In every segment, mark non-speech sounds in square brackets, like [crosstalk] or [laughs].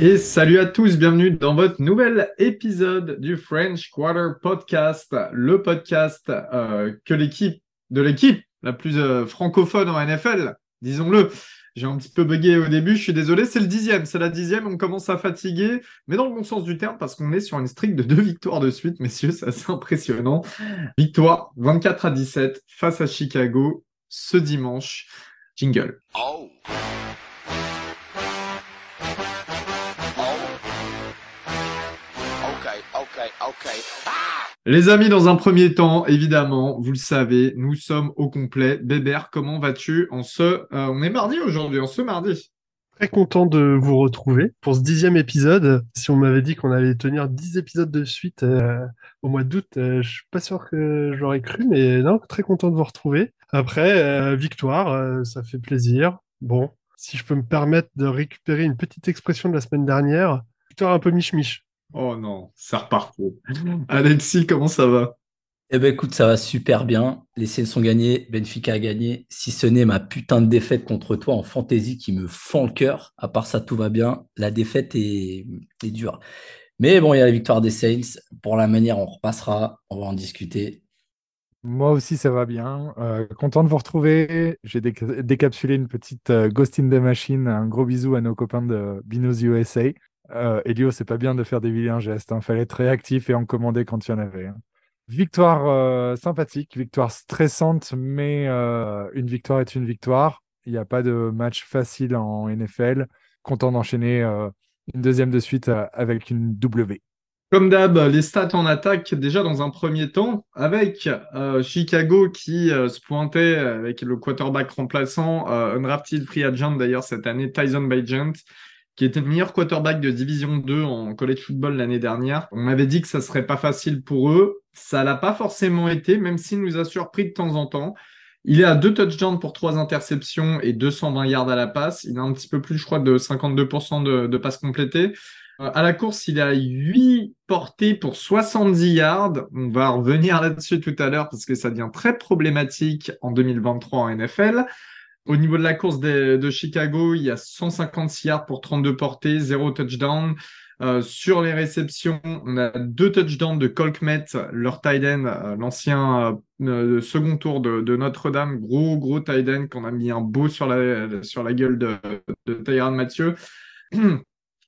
Et salut à tous, bienvenue dans votre nouvel épisode du French Quarter Podcast, le podcast euh, que l'équipe de l'équipe la plus euh, francophone en NFL, disons-le. J'ai un petit peu bugué au début, je suis désolé, c'est le dixième, c'est la dixième, on commence à fatiguer, mais dans le bon sens du terme, parce qu'on est sur une streak de deux victoires de suite, messieurs, c'est assez impressionnant. Victoire 24 à 17 face à Chicago ce dimanche. Jingle. Oh. Les amis, dans un premier temps, évidemment, vous le savez, nous sommes au complet. Bébert, comment vas-tu en ce... Euh, on est mardi aujourd'hui, en ce mardi? Très content de vous retrouver pour ce dixième épisode. Si on m'avait dit qu'on allait tenir dix épisodes de suite euh, au mois d'août, euh, je suis pas sûr que j'aurais cru, mais non, très content de vous retrouver. Après, victoire, ça fait plaisir. Bon, si je peux me permettre de récupérer une petite expression de la semaine dernière, victoire un peu miche-miche. Oh non, ça repart Alexis, comment ça va? Eh ben écoute, ça va super bien. Les Ciels sont gagnés, Benfica a gagné. Si ce n'est ma putain de défaite contre toi en fantasy qui me fend le cœur, à part ça, tout va bien. La défaite est, dure. Mais bon, il y a la victoire des Saints. Pour la manière, on repassera, on va en discuter. Moi aussi, ça va bien. Euh, content de vous retrouver. J'ai décapsulé une petite euh, Ghost in the Machine. Un gros bisou à nos copains de Binos USA. Euh, Elio, c'est pas bien de faire des vilains gestes. Hein. fallait être réactif et en commander quand il y en avait. Hein. Victoire euh, sympathique, victoire stressante, mais euh, une victoire est une victoire. Il n'y a pas de match facile en NFL. Content d'enchaîner une deuxième de suite avec une W. Comme d'hab, les stats en attaque déjà dans un premier temps, avec Chicago qui se pointait avec le quarterback remplaçant, undrafted free agent d'ailleurs cette année, Tyson Bajent, qui était le meilleur quarterback de Division 2 en college football l'année dernière. On avait dit que ça serait pas facile pour eux. Ça l'a pas forcément été, même s'il nous a surpris de temps en temps. Il est à deux touchdowns pour trois interceptions et 220 yards à la passe. Il a un petit peu plus, je crois, de 52% de, de passes complétées. Euh, à la course, il a 8 portées pour 70 yards. On va revenir là-dessus tout à l'heure parce que ça devient très problématique en 2023 en NFL. Au niveau de la course de, Chicago, il y a 156 yards pour 32 portées, 0 touchdown. Euh, sur les réceptions, on a deux touchdowns de Colkmet, leur tight end, euh, l'ancien euh, second tour de, Notre-Dame, gros gros tight end qu'on a mis un beau sur la, sur la gueule de, de Tyrann Mathieu.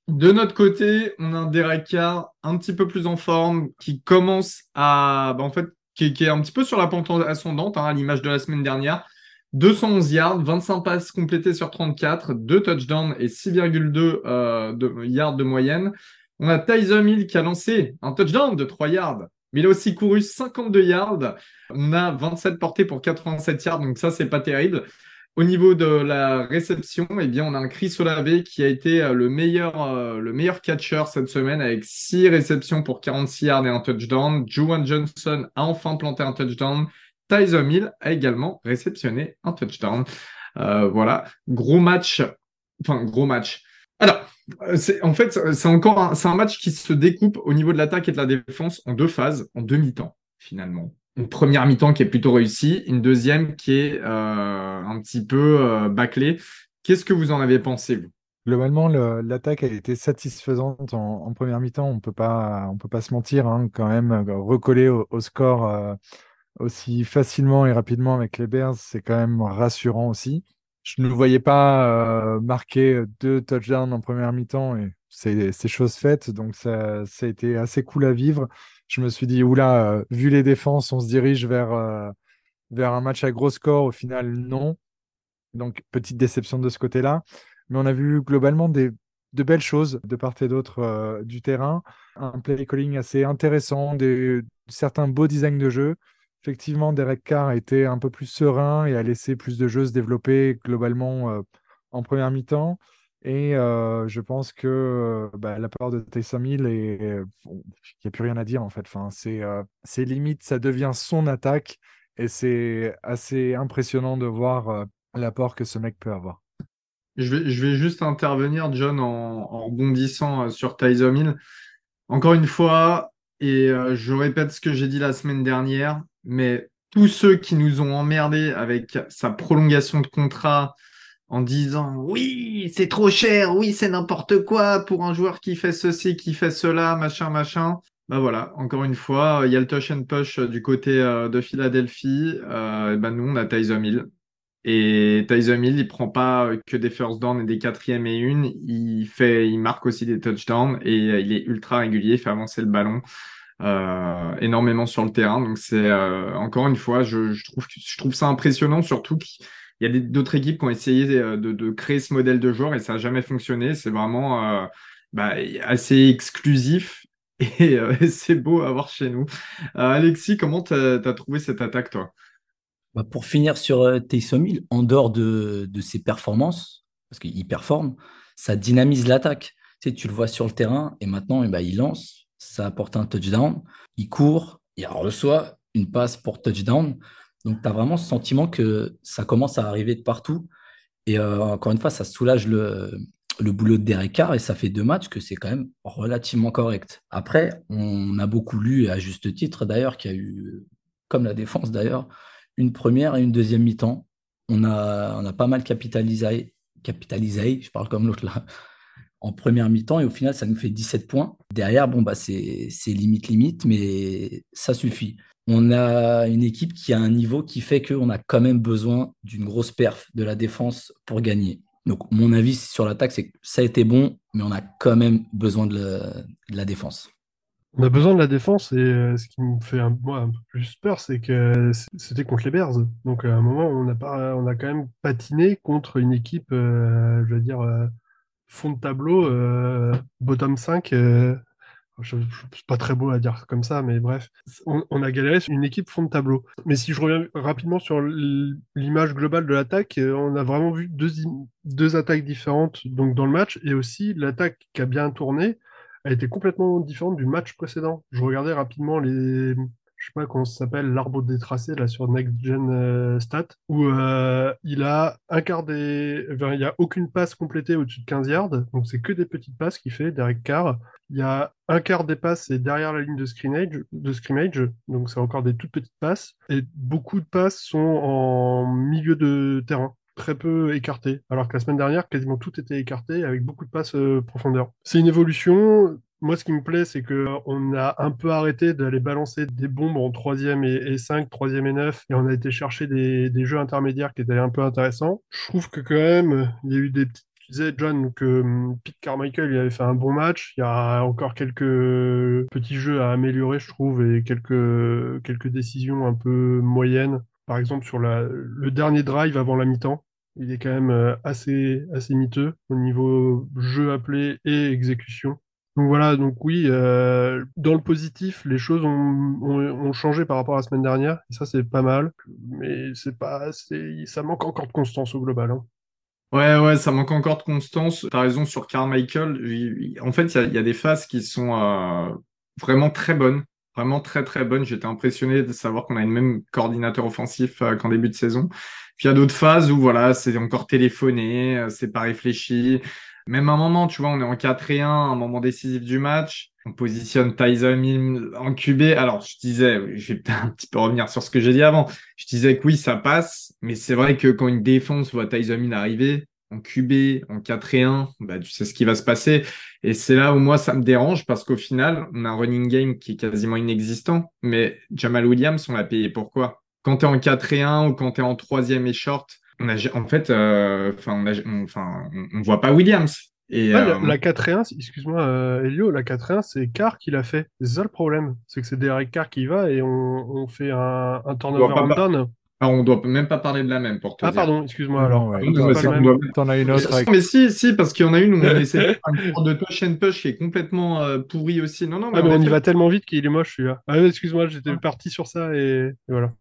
De notre côté, on a un Derek Carr un petit peu plus en forme, qui commence à, bah, en fait, qui, est un petit peu sur la pente ascendante, hein, à l'image de la semaine dernière. 211 yards, 25 passes complétées sur 34, 2 touchdowns et 6,2 euh, yards de moyenne. On a Tyson Hill qui a lancé un touchdown de 3 yards, mais il a aussi couru 52 yards. On a 27 portées pour 87 yards, donc ça, c'est pas terrible. Au niveau de la réception, eh bien, on a un Chris Olave qui a été euh, le meilleur, euh, le meilleur catcher cette semaine avec 6 réceptions pour 46 yards et un touchdown. Juwan Johnson a enfin planté un touchdown. Tyson Hill a également réceptionné un touchdown. Euh, voilà, gros match. Enfin, gros match. Alors, c'est, en fait, c'est encore un, match qui se découpe au niveau de l'attaque et de la défense en deux phases, en deux mi-temps, finalement. Une première mi-temps qui est plutôt réussie, une deuxième qui est euh, un petit peu euh, bâclée. Qu'est-ce que vous en avez pensé, vous? Globalement, l'attaque a été satisfaisante en, première mi-temps. On on peut pas se mentir, hein, quand même, recoller au score aussi facilement et rapidement avec les Bears, c'est quand même rassurant aussi. Je ne voyais pas euh, marquer deux touchdowns en première mi-temps et c'est chose faite, donc ça, a été assez cool à vivre. Je me suis dit, oula, euh, vu les défenses, on se dirige vers, euh, vers un match à gros score. Au final, non. Donc, petite déception de ce côté-là. Mais on a vu globalement des, de belles choses de part et d'autre du terrain. Un play calling assez intéressant, certains beaux designs de jeu. Effectivement, Derek Carr a été un peu plus serein et a laissé plus de jeux se développer globalement euh, en première mi-temps. Et euh, je pense que euh, bah, la part de Taysom Hill, il n'y a plus rien à dire en fait. Enfin, c'est limite, ça devient son attaque et c'est assez impressionnant de voir l'apport que ce mec peut avoir. Je vais, je vais juste intervenir, John, en, rebondissant sur Taysom Hill. Encore une fois, et je répète ce que j'ai dit la semaine dernière, mais tous ceux qui nous ont emmerdés avec sa prolongation de contrat, en disant oui, c'est trop cher, oui, c'est n'importe quoi pour un joueur qui fait ceci, qui fait cela, machin, machin. Bah voilà, encore une fois, il y a le touch and push du côté de Philadelphie. et ben nous, on a Tyson Hill. Et Tyson Hill, il prend pas que des first down et des quatrièmes et une, il fait, il marque aussi des touchdowns et il est ultra régulier, il fait avancer le ballon. Euh, énormément sur le terrain. Donc c'est euh, encore une fois, je, trouve, ça impressionnant, surtout qu'il y a d'autres équipes qui ont essayé euh, de, créer ce modèle de joueur et ça n'a jamais fonctionné. C'est vraiment bah, assez exclusif [laughs] et c'est beau à voir chez nous. Alexis, comment tu as, trouvé cette attaque, toi? Bah Pour finir sur Taysom Hill, en dehors de, ses performances, parce qu'il performe, ça dynamise l'attaque. Tu le vois sur le terrain et maintenant, eh ben, il lance ça apporte un touchdown. Il court, il reçoit une passe pour touchdown. Donc, tu as vraiment ce sentiment que ça commence à arriver de partout. Et euh, encore une fois, ça soulage le, le boulot de Derek Carr et ça fait deux matchs que c'est quand même relativement correct. Après, on a beaucoup lu, à juste titre d'ailleurs, qu'il y a eu, comme la défense d'ailleurs, une première et une deuxième mi-temps. On a, on a pas mal capitalisé, capitalisé, je parle comme l'autre là, en première mi-temps et au final, ça nous fait 17 points. Derrière, bon, bah, c'est limite, limite, mais ça suffit. On a une équipe qui a un niveau qui fait qu'on a quand même besoin d'une grosse perf de la défense pour gagner. Donc, mon avis sur l'attaque, c'est que ça a été bon, mais on a quand même besoin de la, défense. On a besoin de la défense et euh, ce qui me fait un, peu plus peur, c'est que c'était contre les Bears. Donc à un moment, on a, pas, quand même patiné contre une équipe, euh, je veux dire, euh, fond de tableau, euh, bottom 5. Euh, je, c'est pas très beau à dire comme ça, mais bref, on, a galéré sur une équipe fond de tableau. Mais si je reviens rapidement sur l'image globale de l'attaque, euh, on a vraiment vu deux, deux attaques différentes donc dans le match, et aussi l'attaque qui a bien tourné a été complètement différente du match précédent. Je regardais rapidement les, je sais pas comment ça s'appelle, l'arbre détracé là sur Next Gen euh, Stat, où euh, il a un quart des, il y a aucune passe complétée au-dessus de 15 yards, donc c'est que des petites passes qu'il fait, Derek Carr. Il y a un quart des passes c'est derrière la ligne de scrimmage, de scrimmage, donc c'est encore des toutes petites passes, et beaucoup de passes sont en milieu de terrain très peu écartées. alors que la semaine dernière, quasiment tout était écarté avec beaucoup de passes euh, profondeur. C'est une évolution. Moi, ce qui me plaît, c'est qu'on a un peu arrêté d'aller balancer des bombes en troisième et, 5, troisième et 9, et on a été chercher des, jeux intermédiaires qui étaient un peu intéressants. Je trouve que quand même, il y a eu des petites tu disais, John, que hum, Pete Carmichael avait fait un bon match. Il y a encore quelques petits jeux à améliorer, je trouve, et quelques, quelques décisions un peu moyennes. Par exemple, sur le dernier drive avant la mi-temps, il est quand même euh, assez, assez miteux au niveau jeu appelé et exécution. Donc voilà, donc oui, euh, dans le positif, les choses ont, changé par rapport à la semaine dernière, et ça c'est pas mal, mais c'est pas, ça manque encore de constance au global. Hein. Ouais, ouais, ça manque encore de constance. T'as raison sur Carmichael. En fait, il y, a des phases qui sont euh, vraiment très bonnes, vraiment très très bonnes. J'étais impressionné de savoir qu'on a une même coordinateur offensif euh, qu'en début de saison. Puis il y a d'autres phases où voilà, c'est encore téléphoné, c'est pas réfléchi. Même un moment, tu vois, on est en 4 et 1, un moment décisif du match. On positionne Tyson en QB. Alors, je disais, je vais peut-être [laughs] un petit peu revenir sur ce que j'ai dit avant. Je disais que oui, ça passe, mais c'est vrai que quand une défense voit Tyson arriver en QB, en 4 et 1, bah, tu sais ce qui va se passer. Et c'est là où moi, ça me dérange parce qu'au final, on a un running game qui est quasiment inexistant, mais Jamal Williams, on l'a payé pourquoi Quand tu es en 4 et 1 ou quand tu es en troisième et short, en fait, euh, enfin, on, on, voit pas Williams. Et, euh, la, 4 et 1, excuse-moi, euh, Elio, la 4 et 1, c'est Carr qui l'a fait. C'est ça le problème. C'est que c'est Derek Carr qui va et on, fait un, un turnover on down. Alors, on doit même pas parler de la même pour Ah, pardon, excuse-moi alors. T'en as une autre. Mais si, si, parce qu'il y en a une où on [laughs] essaie de de touch and push qui est complètement pourri aussi. Non, non, mais, ah, mais on, y va tellement vite qu'il est moche celui-là. Ah, excuse-moi, j'étais parti sur ça et voilà.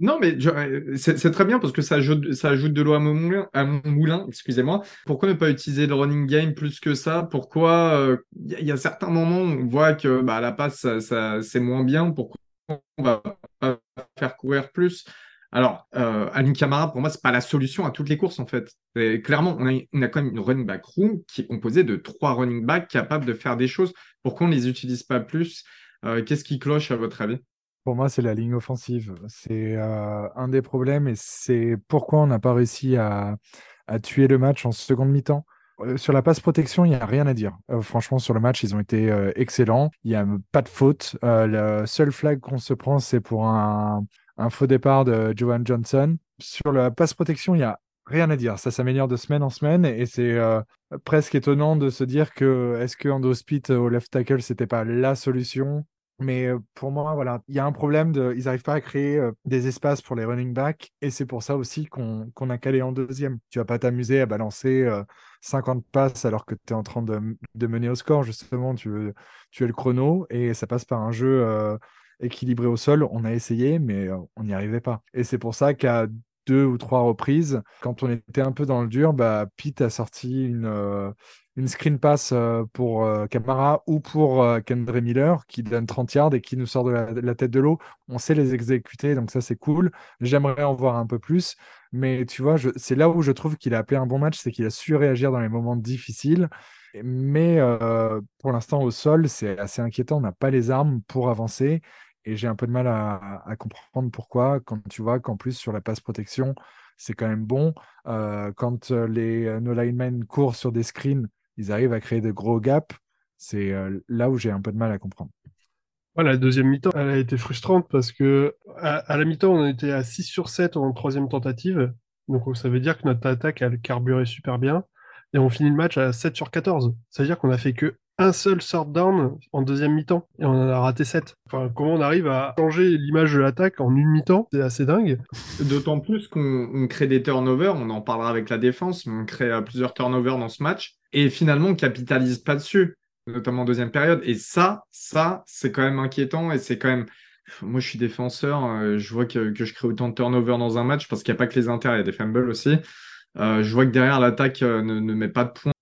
Non, mais euh, c'est très bien parce que ça ajoute, de l'eau à mon moulin, excusez-moi. Pourquoi ne pas utiliser le running game plus que ça? Pourquoi il euh, y, a certains moments où on voit que bah, la passe, ça, c'est moins bien. Pourquoi on va pas faire courir plus? Alors, euh, Alin Kamara, pour moi, c'est pas la solution à toutes les courses, en fait. clairement, on a, on a, quand même une running back room qui est composée de trois running backs capables de faire des choses. Pourquoi on ne les utilise pas plus? Euh, Qu'est-ce qui cloche, à votre avis? Pour moi, c'est la ligne offensive. C'est euh, un des problèmes et c'est pourquoi on n'a pas réussi à, tué le match en seconde mi-temps. Euh, sur la passe protection, il n'y a rien à dire. Euh, franchement, sur le match, ils ont été excellents. Il n'y a pas de faute. le seul flag qu'on se prend, c'est pour un, faux départ de Johan Johnson. Sur la passe protection, il n'y a rien à dire. Ça s'améliore de semaine en semaine et c'est presque étonnant de se dire que est-ce que Ando au left tackle, c'était pas la solution? Mais pour moi, voilà, il y a un problème de, ils n'arrivent pas à créer des espaces pour les running backs, et c'est pour ça aussi qu'on a calé en deuxième. Tu vas pas t'amuser à balancer 50 passes alors que tu es en train de, mener au score, justement, tu, veux, tu as le chrono, et ça passe par un jeu équilibré au sol. On a essayé, mais on n'y arrivait pas. Et c'est pour ça qu'à deux ou trois reprises, quand on était un peu dans le dur, bah, Pete a sorti une une screen pass euh, pour Camara euh, ou pour euh, Kendra Miller qui donne 30 yards et qui nous sort de la, tête de l'eau. On sait les exécuter, donc ça c'est cool. J'aimerais en voir un peu plus, mais tu vois, c'est là où je trouve qu'il a appelé un bon match, c'est qu'il a su réagir dans les moments difficiles. Mais pour l'instant, au sol, c'est assez inquiétant. On n'a pas les armes pour avancer. Et j'ai un peu de mal à, comprendre pourquoi, quand tu vois qu'en plus, sur la passe protection, c'est quand même bon. quand les no linemen courent sur des screens, ils arrivent à créer de gros gaps. C'est euh, là où j'ai un peu de mal à comprendre. la deuxième mi-temps, elle a été frustrante parce que à, la mi-temps, on était à 6 sur 7 en troisième tentative. Donc ça veut dire que notre attaque, elle carburait super bien. Et on finit le match à 7 sur 14. Ça veut dire qu'on a fait que un seul sort down en deuxième mi-temps et on en a raté 7. Enfin, comment on arrive à changer l'image de l'attaque en une mi-temps? C'est assez dingue. D'autant plus qu'on crée des turnovers, on en parlera avec la défense, on crée euh, plusieurs turnovers dans ce match et finalement on capitalise pas dessus, notamment en deuxième période. Et ça, ça, c'est quand même inquiétant et c'est quand même. Moi, je suis défenseur, euh, je vois que, je crée autant de turnovers dans un match parce qu'il n'y a pas que les inters, il y a des fumbles aussi. Euh, je vois que derrière l'attaque ne, ne met pas de points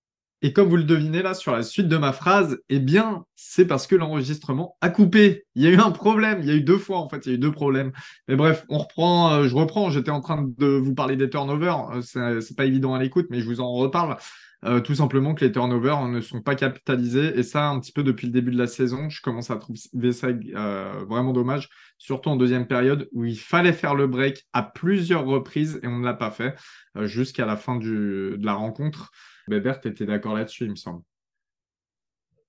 et comme vous le devinez là sur la suite de ma phrase, eh bien, c'est parce que l'enregistrement a coupé. Il y a eu un problème. Il y a eu deux fois en fait. Il y a eu deux problèmes. Mais bref, on reprend. Euh, je reprends. J'étais en train de vous parler des turnovers. Euh, c'est pas évident à l'écoute, mais je vous en reparle. Euh, tout simplement que les turnovers ne sont pas capitalisés. Et ça, un petit peu depuis le début de la saison, je commence à trouver ça vraiment dommage. Surtout en deuxième période où il fallait faire le break à plusieurs reprises et on ne l'a pas fait jusqu'à la fin de la rencontre. Bébert, tu étais d'accord là-dessus, il me semble.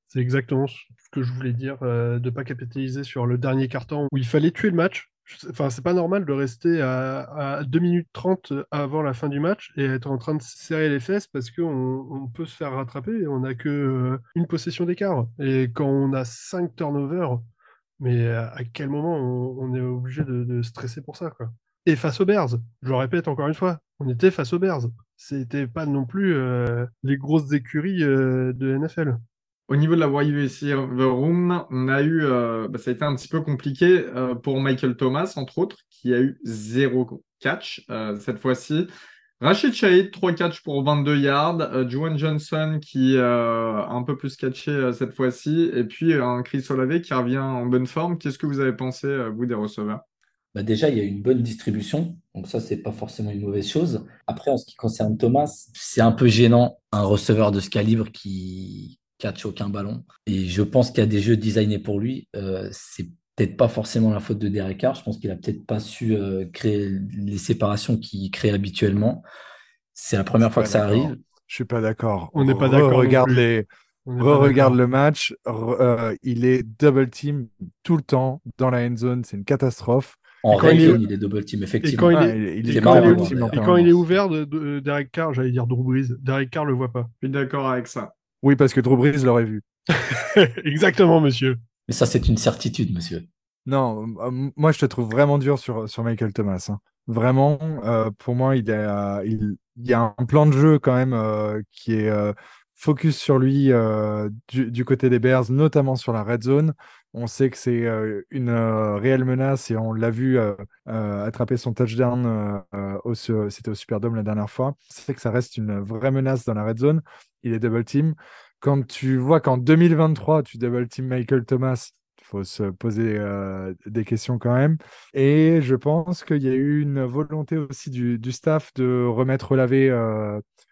C'est exactement ce que je voulais dire, euh, de ne pas capitaliser sur le dernier carton où il fallait tuer le match. Enfin, c'est pas normal de rester à, 2 minutes 30 avant la fin du match et être en train de serrer les fesses parce qu'on on peut se faire rattraper et on n'a que euh, une possession d'écart. Et quand on a 5 turnovers, mais à quel moment on, est obligé de, stresser pour ça. Et face aux Bears, je le répète encore une fois, on était face aux Bears c'était pas non plus euh, les grosses écuries euh, de NFL. Au niveau de la receiver room, on a eu, euh, bah, ça a été un petit peu compliqué pour Michael Thomas, entre autres, qui a eu zéro catch cette fois-ci. Rachid Shahid, 3 catch pour 22 yards. Juwan Johnson qui a un peu plus catché cette fois-ci. Et puis un Chris Olave qui revient en bonne forme. Qu'est-ce que vous avez pensé, vous, des receveurs? Bah, déjà, il y a une bonne distribution. Donc ça, c'est pas forcément une mauvaise chose. Après, en ce qui concerne Thomas, c'est un peu gênant, un receveur de ce calibre qui catch aucun ballon. Et je pense qu'il y a des jeux designés pour lui. Euh, c'est peut-être pas forcément la faute de Derek Carr. Je pense qu'il a peut-être pas su euh, créer les séparations qu'il crée habituellement. C'est la première fois que ça arrive. Je suis pas d'accord. On n'est pas d'accord. Regarde les. Re-regarde le match, euh, il est double team tout le temps dans la end zone, c'est une catastrophe. En red il, est... double team, effectivement. Et quand il est, ouvert, de, Derek Carr, j'allais dire Drew Brees, Derek Carr le voit pas. Je suis d'accord avec ça. Oui, parce que Drew Brees l'aurait vu. [laughs] Exactement, monsieur. Mais ça, c'est une certitude, monsieur. Non, euh, moi, je te trouve vraiment dur sur, sur Michael Thomas. Hein. Vraiment, euh, pour moi, il, a, il, y a un plan de jeu quand même euh, qui est focus sur lui du, du, côté des Bears, notamment sur la red zone. On sait que c'est une réelle menace et on l'a vu attraper son touchdown, c'était au Superdome la dernière fois. C'est que ça reste une vraie menace dans la red zone. Il est double team. Quand tu vois qu'en 2023, tu double team Michael Thomas, il faut se poser des questions quand même. Et je pense qu'il y a eu une volonté aussi du, du staff de remettre laver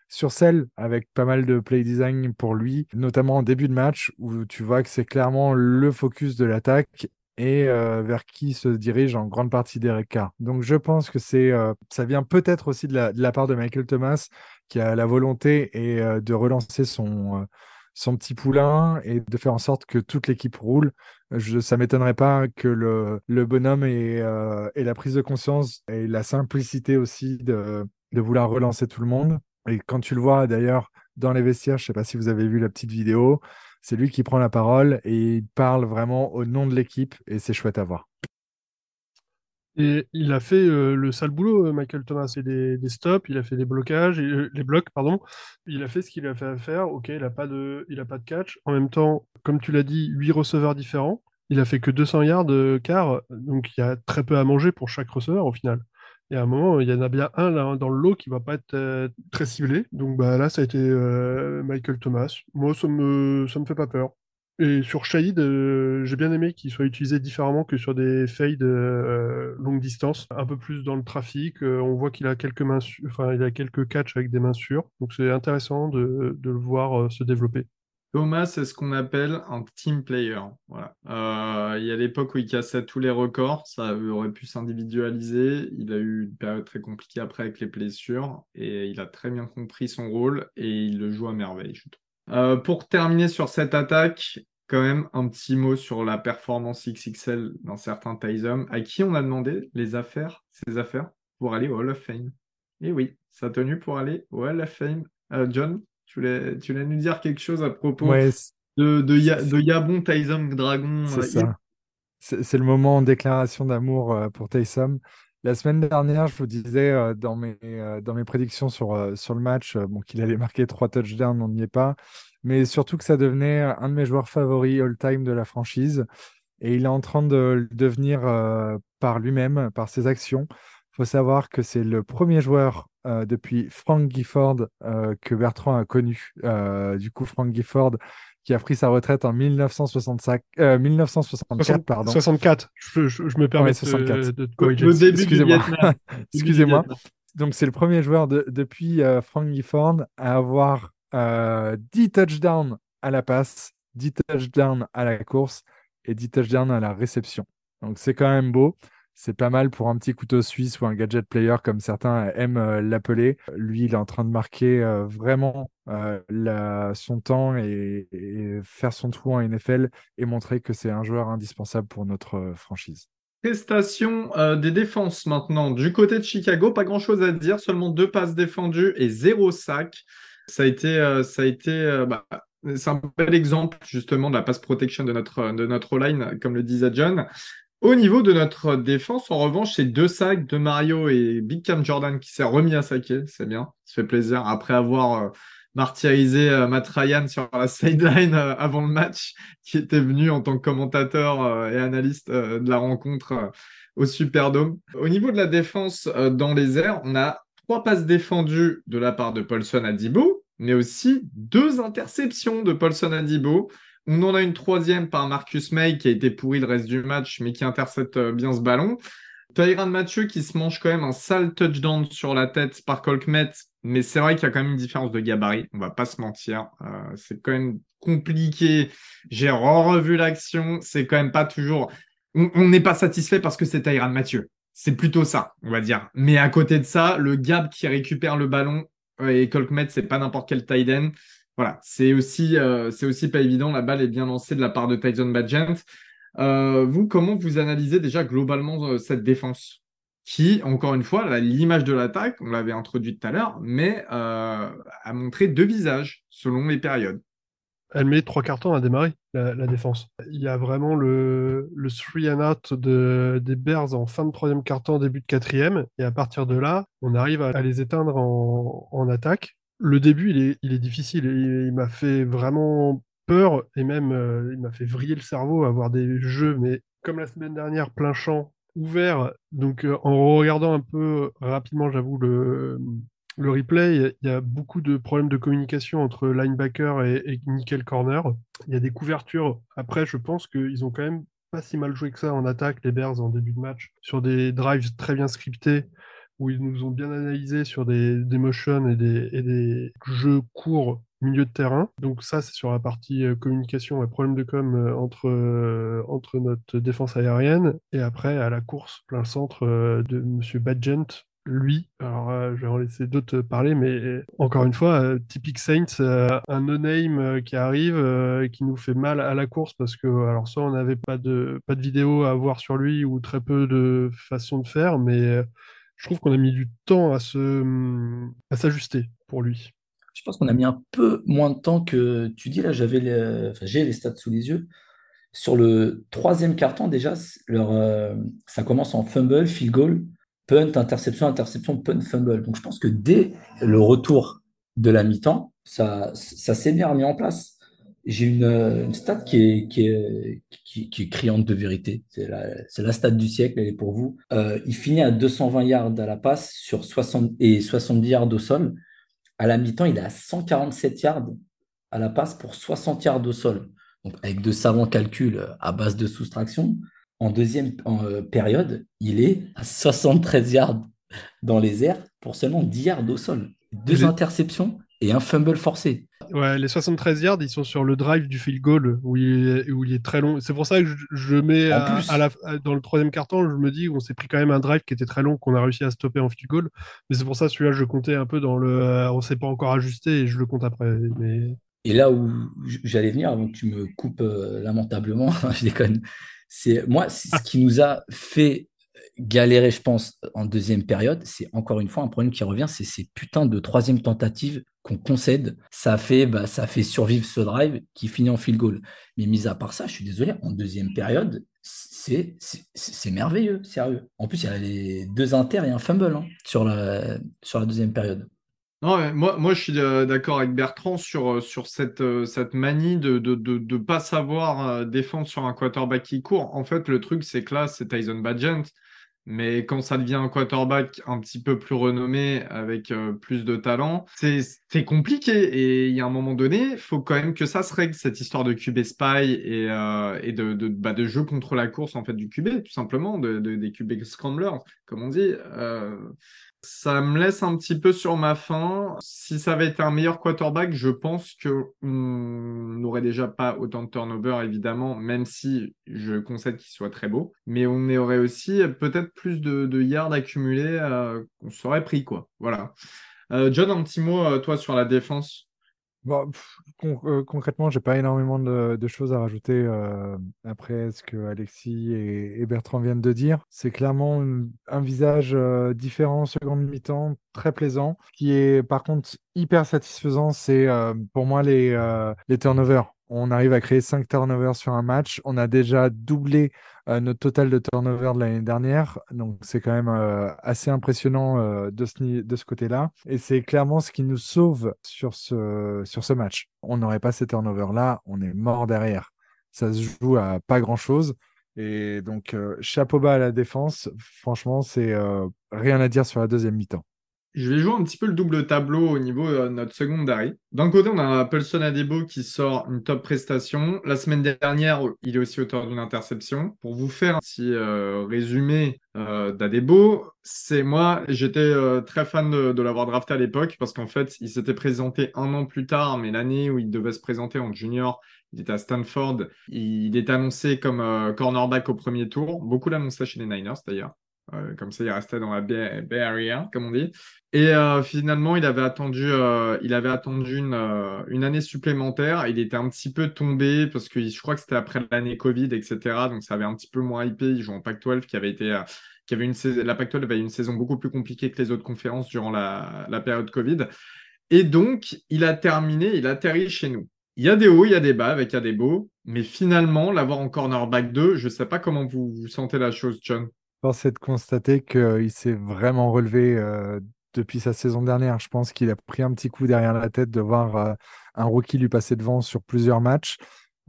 sur celle avec pas mal de play design pour lui, notamment en début de match où tu vois que c'est clairement le focus de l'attaque et euh, vers qui se dirige en grande partie Derek. Donc je pense que c'est euh, ça vient peut-être aussi de la, part de Michael Thomas qui a la volonté et de relancer son, son petit poulain et de faire en sorte que toute l'équipe roule. Je, ça m'étonnerait pas que le, le bonhomme ait, la prise de conscience et la simplicité aussi de, de vouloir relancer tout le monde. Et quand tu le vois d'ailleurs dans les vestiaires, je ne sais pas si vous avez vu la petite vidéo, c'est lui qui prend la parole et il parle vraiment au nom de l'équipe et c'est chouette à voir. Et il a fait euh, le sale boulot, euh, Michael Thomas. Il des, des stops, il a fait des blocages, euh, les blocs, pardon. Il a fait ce qu'il a fait à faire. Ok, il n'a pas de, pas de catch. En même temps, comme tu l'as dit, huit receveurs différents. Il a fait que 200 yards car donc il y a très peu à manger pour chaque receveur au final. Et à un moment, il y en a bien un là dans le lot qui va pas être très ciblé. Donc bah là, ça a été Michael Thomas. Moi, ça me, ça me fait pas peur. Et sur Shahid, euh, j'ai bien aimé qu'il soit utilisé différemment que sur des fades euh, longue distance, un peu plus dans le trafic. Euh, on voit qu'il a quelques mains, enfin il a quelques catchs avec des mains sûres, donc c'est intéressant de, de, le voir se développer. Thomas, c'est ce qu'on appelle un team player. Voilà. il y a l'époque où il cassait tous les records, ça aurait pu s'individualiser. Il a eu une période très compliquée après avec les blessures et il a très bien compris son rôle et il le joue à merveille, je trouve. Euh, pour terminer sur cette attaque, quand même un petit mot sur la performance XXL dans certains Tyson, à qui on a demandé les affaires, ses affaires, pour aller au Hall of Fame. Et oui, ça a tenu pour aller au Hall of Fame. Euh, John, tu voulais, tu voulais nous dire quelque chose à propos de, de, Yabon Tyson Dragon C'est euh, ça. C'est le moment en déclaration d'amour pour Tyson. La semaine dernière, je vous disais dans, mes, dans mes prédictions sur, sur le match bon, qu'il allait marquer trois touchdowns, on n'y est pas, mais surtout que ça devenait un de mes joueurs favoris all-time de la franchise. Et il est en train de le devenir par lui-même, par ses actions. Faut savoir que c'est le premier joueur depuis Frank Gifford que Bertrand a connu. du coup, Frank Gifford qui a pris sa retraite en 1965, 1964. pardon. 64, je, me permets De, de, te corriger. Excusez-moi. [laughs] Excusez-moi. Donc, c'est le premier joueur depuis euh, Frank Gifford à avoir euh, 10 touchdowns à la passe, 10 touchdowns à la course et 10 touchdowns à la réception. Donc, c'est quand même beau c'est pas mal pour un petit couteau suisse ou un gadget player comme certains aiment euh, l'appeler. Lui, il est en train de marquer euh, vraiment euh, son temps et, faire son trou en NFL et montrer que c'est un joueur indispensable pour notre franchise. Prestation des défenses maintenant. Du côté de Chicago, pas grand chose à dire, seulement deux passes défendues et zéro sac. Ça a été, ça a été bah, c'est un bel exemple justement de la pass protection de notre, de notre line, comme le disait John. Au niveau de notre défense, en revanche, c'est deux sacs de Mario et Big Cam Jordan qui s'est remis à saquer. C'est bien, ça fait plaisir. Après avoir euh, martyrisé euh, Matt Ryan sur la [laughs] sideline euh, avant le match, qui était venu en tant que commentateur et analyste de la rencontre au Superdome. Au niveau de la défense dans les airs, on a trois passes défendues de la part de Paulson à mais aussi deux interceptions de Paulson à. On en a une troisième par Marcus May qui a été pourri le reste du match, mais qui intercepte euh, bien ce ballon. Tyran Mathieu qui se mange quand même un sale touchdown sur la tête par Colkmet, mais c'est vrai qu'il y a quand même une différence de gabarit, on va pas se mentir. Euh, c'est quand même compliqué. J'ai revu l'action, c'est quand même pas toujours. On n'est pas satisfait parce que c'est Tyran Mathieu. C'est plutôt ça, on va dire. Mais à côté de ça, le Gab qui récupère le ballon euh, et Colkmet, c'est pas n'importe quel tight end voilà, c'est aussi, euh, c'est aussi pas évident. La balle est bien lancée de la part de Tyson Badgent. Euh, vous, comment vous analysez déjà globalement euh, cette défense? Qui, encore une fois, l'image de l'attaque, on l'avait introduite tout à l'heure, mais a montré deux visages selon les périodes. Elle met trois cartons à démarrer, la, défense. Il y a vraiment le, le three and out de, des Bears en fin de troisième carton, début de quatrième. Et à partir de là, on arrive à, les éteindre en attaque le début, il est, il est difficile. Il, m'a fait vraiment peur et même euh, il m'a fait vriller le cerveau à voir des jeux, mais comme la semaine dernière, plein champ, ouvert. Donc euh, en regardant un peu rapidement, j'avoue, le, le replay, il y a beaucoup de problèmes de communication entre linebacker et, et nickel corner. Il y a des couvertures. Après, je pense qu'ils ont quand même pas si mal joué que ça en attaque, les Bears, en début de match, sur des drives très bien scriptés où ils nous ont bien analysé sur des, des motions et des, et des, jeux courts milieu de terrain. Donc ça, c'est sur la partie euh, communication et problème de com euh, entre, euh, entre notre défense aérienne. Et après, à la course, plein centre de Monsieur Badgent, lui, alors je vais en laisser d'autres parler, mais encore une fois, typique Saints, un no-name qui arrive qui nous fait mal à la course parce que, alors, soit on n'avait pas de, pas de vidéo à voir sur lui ou très peu de façon de faire, mais je trouve qu'on a mis du temps à s'ajuster pour lui. Je pense qu'on a mis un peu moins de temps que tu dis. Là, j'avais enfin, j'ai les stats sous les yeux. Sur le troisième carton, déjà, leur, ça commence en fumble, field goal, punt, interception, interception, punt, fumble. Donc je pense que dès le retour de la mi-temps, ça, ça s'est bien remis en place. J'ai une, une, stat qui est, qui, est, qui, qui est criante de vérité. C'est la, la stat du siècle, elle est pour vous. Euh, il finit à 220 yards à la passe sur 60, et 70 yards au sol. À la mi-temps, il est à 147 yards à la passe pour 60 yards au sol. Donc, avec de savants calculs à base de soustraction, en deuxième euh, période, il est à 73 yards dans les airs pour seulement 10 yards au sol. Deux interceptions et un fumble forcé. Ouais, les 73 yards, ils sont sur le drive du field goal où il est, où il est très long. C'est pour ça que je, mets à, la, dans le troisième carton, je me dis qu'on s'est pris quand même un drive qui était très long qu'on a réussi à stopper en field goal. Mais c'est pour ça celui-là, je comptais un peu dans le. Euh, on s'est pas encore ajusté et je le compte après. Mais... Et là où j'allais venir, avant que tu me coupes euh, lamentablement, [laughs] je déconne. C'est moi, ce qui nous a fait galérer, je pense, en deuxième période, c'est encore une fois un problème qui revient, c'est ces putains de troisième tentatives qu'on concède. Ça fait, bah, ça fait survivre ce drive qui finit en field goal. Mais mis à part ça, je suis désolé, en deuxième période, c'est merveilleux, sérieux. En plus, il y a les deux inters et un fumble hein, sur, la, deuxième période. Non, moi, moi, je suis euh, d'accord avec Bertrand sur, euh, euh, cette manie de ne pas savoir défendre sur un quarterback qui court. En fait, le truc, c'est que là, c'est Tyson Badgent. Mais quand ça devient un quarterback un petit peu plus renommé, avec plus de talent, c'est compliqué. Et il y a un moment donné, faut quand même que ça se règle, cette histoire de QB spy et, et de, de, bah, de, jeu contre la course en fait du QB, tout simplement, de, des QB scramblers, comme on dit. Ça me laisse un petit peu sur ma faim. Si ça avait été un meilleur quarterback, je pense que n'aurait déjà pas autant de turnover, évidemment, même si je concède qu'il soit très beau. Mais on aurait aussi peut-être plus de, yards accumulés euh, qu'on serait pris, quoi. Voilà. Euh, John, un petit mot, euh, toi, sur la défense Bon, euh, concrètement, j'ai pas énormément de, choses à rajouter euh, après ce que Alexis et, Bertrand viennent de dire. C'est clairement un visage euh, différent, seconde mi-temps, très plaisant. qui est par contre hyper satisfaisant, c'est pour moi les, les turnovers. On arrive à créer 5 turnovers sur un match. On a déjà doublé euh, notre total de turnover de l'année dernière. Donc, c'est quand même euh, assez impressionnant euh, de ce, de ce côté-là. Et c'est clairement ce qui nous sauve sur ce, sur ce match. On n'aurait pas ces turnovers-là. On est mort derrière. Ça se joue à pas grand-chose. Et donc, chapeau bas à la défense. Franchement, c'est rien à dire sur la deuxième mi-temps. Je vais jouer un petit peu le double tableau au niveau de notre secondary. D'un côté, on a Paulson Adebo qui sort une top prestation. La semaine dernière, il est aussi auteur d'une interception. Pour vous faire un petit euh, résumé euh, d'Adebo, c'est moi, j'étais euh, très fan de, l'avoir drafté à l'époque parce qu'en fait, il s'était présenté un an plus tard, mais l'année où il devait se présenter en junior, il était à Stanford. Il est annoncé comme cornerback au premier tour. Beaucoup l'annonçaient chez les Niners d'ailleurs. Euh, comme ça, il restait dans la Bay, Area, comme on dit. Et euh, finalement, il avait attendu, euh, il avait attendu une, année supplémentaire. Il était un petit peu tombé parce que je crois que c'était après l'année Covid, etc. Donc ça avait un petit peu moins hypé. Il joue en Pac-12 qui avait été, qui avait une la Pac-12 avait une saison beaucoup plus compliquée que les autres conférences durant la, période Covid. Et donc, il a terminé, il a atterri chez nous. Il y a des hauts, il y a des bas avec Adebo, mais finalement, l'avoir en cornerback 2, je ne sais pas comment vous, vous sentez la chose, John. Force est de constater qu'il s'est vraiment relevé euh, depuis sa saison dernière. Je pense qu'il a pris un petit coup derrière la tête de voir euh, un rookie lui passer devant sur plusieurs matchs.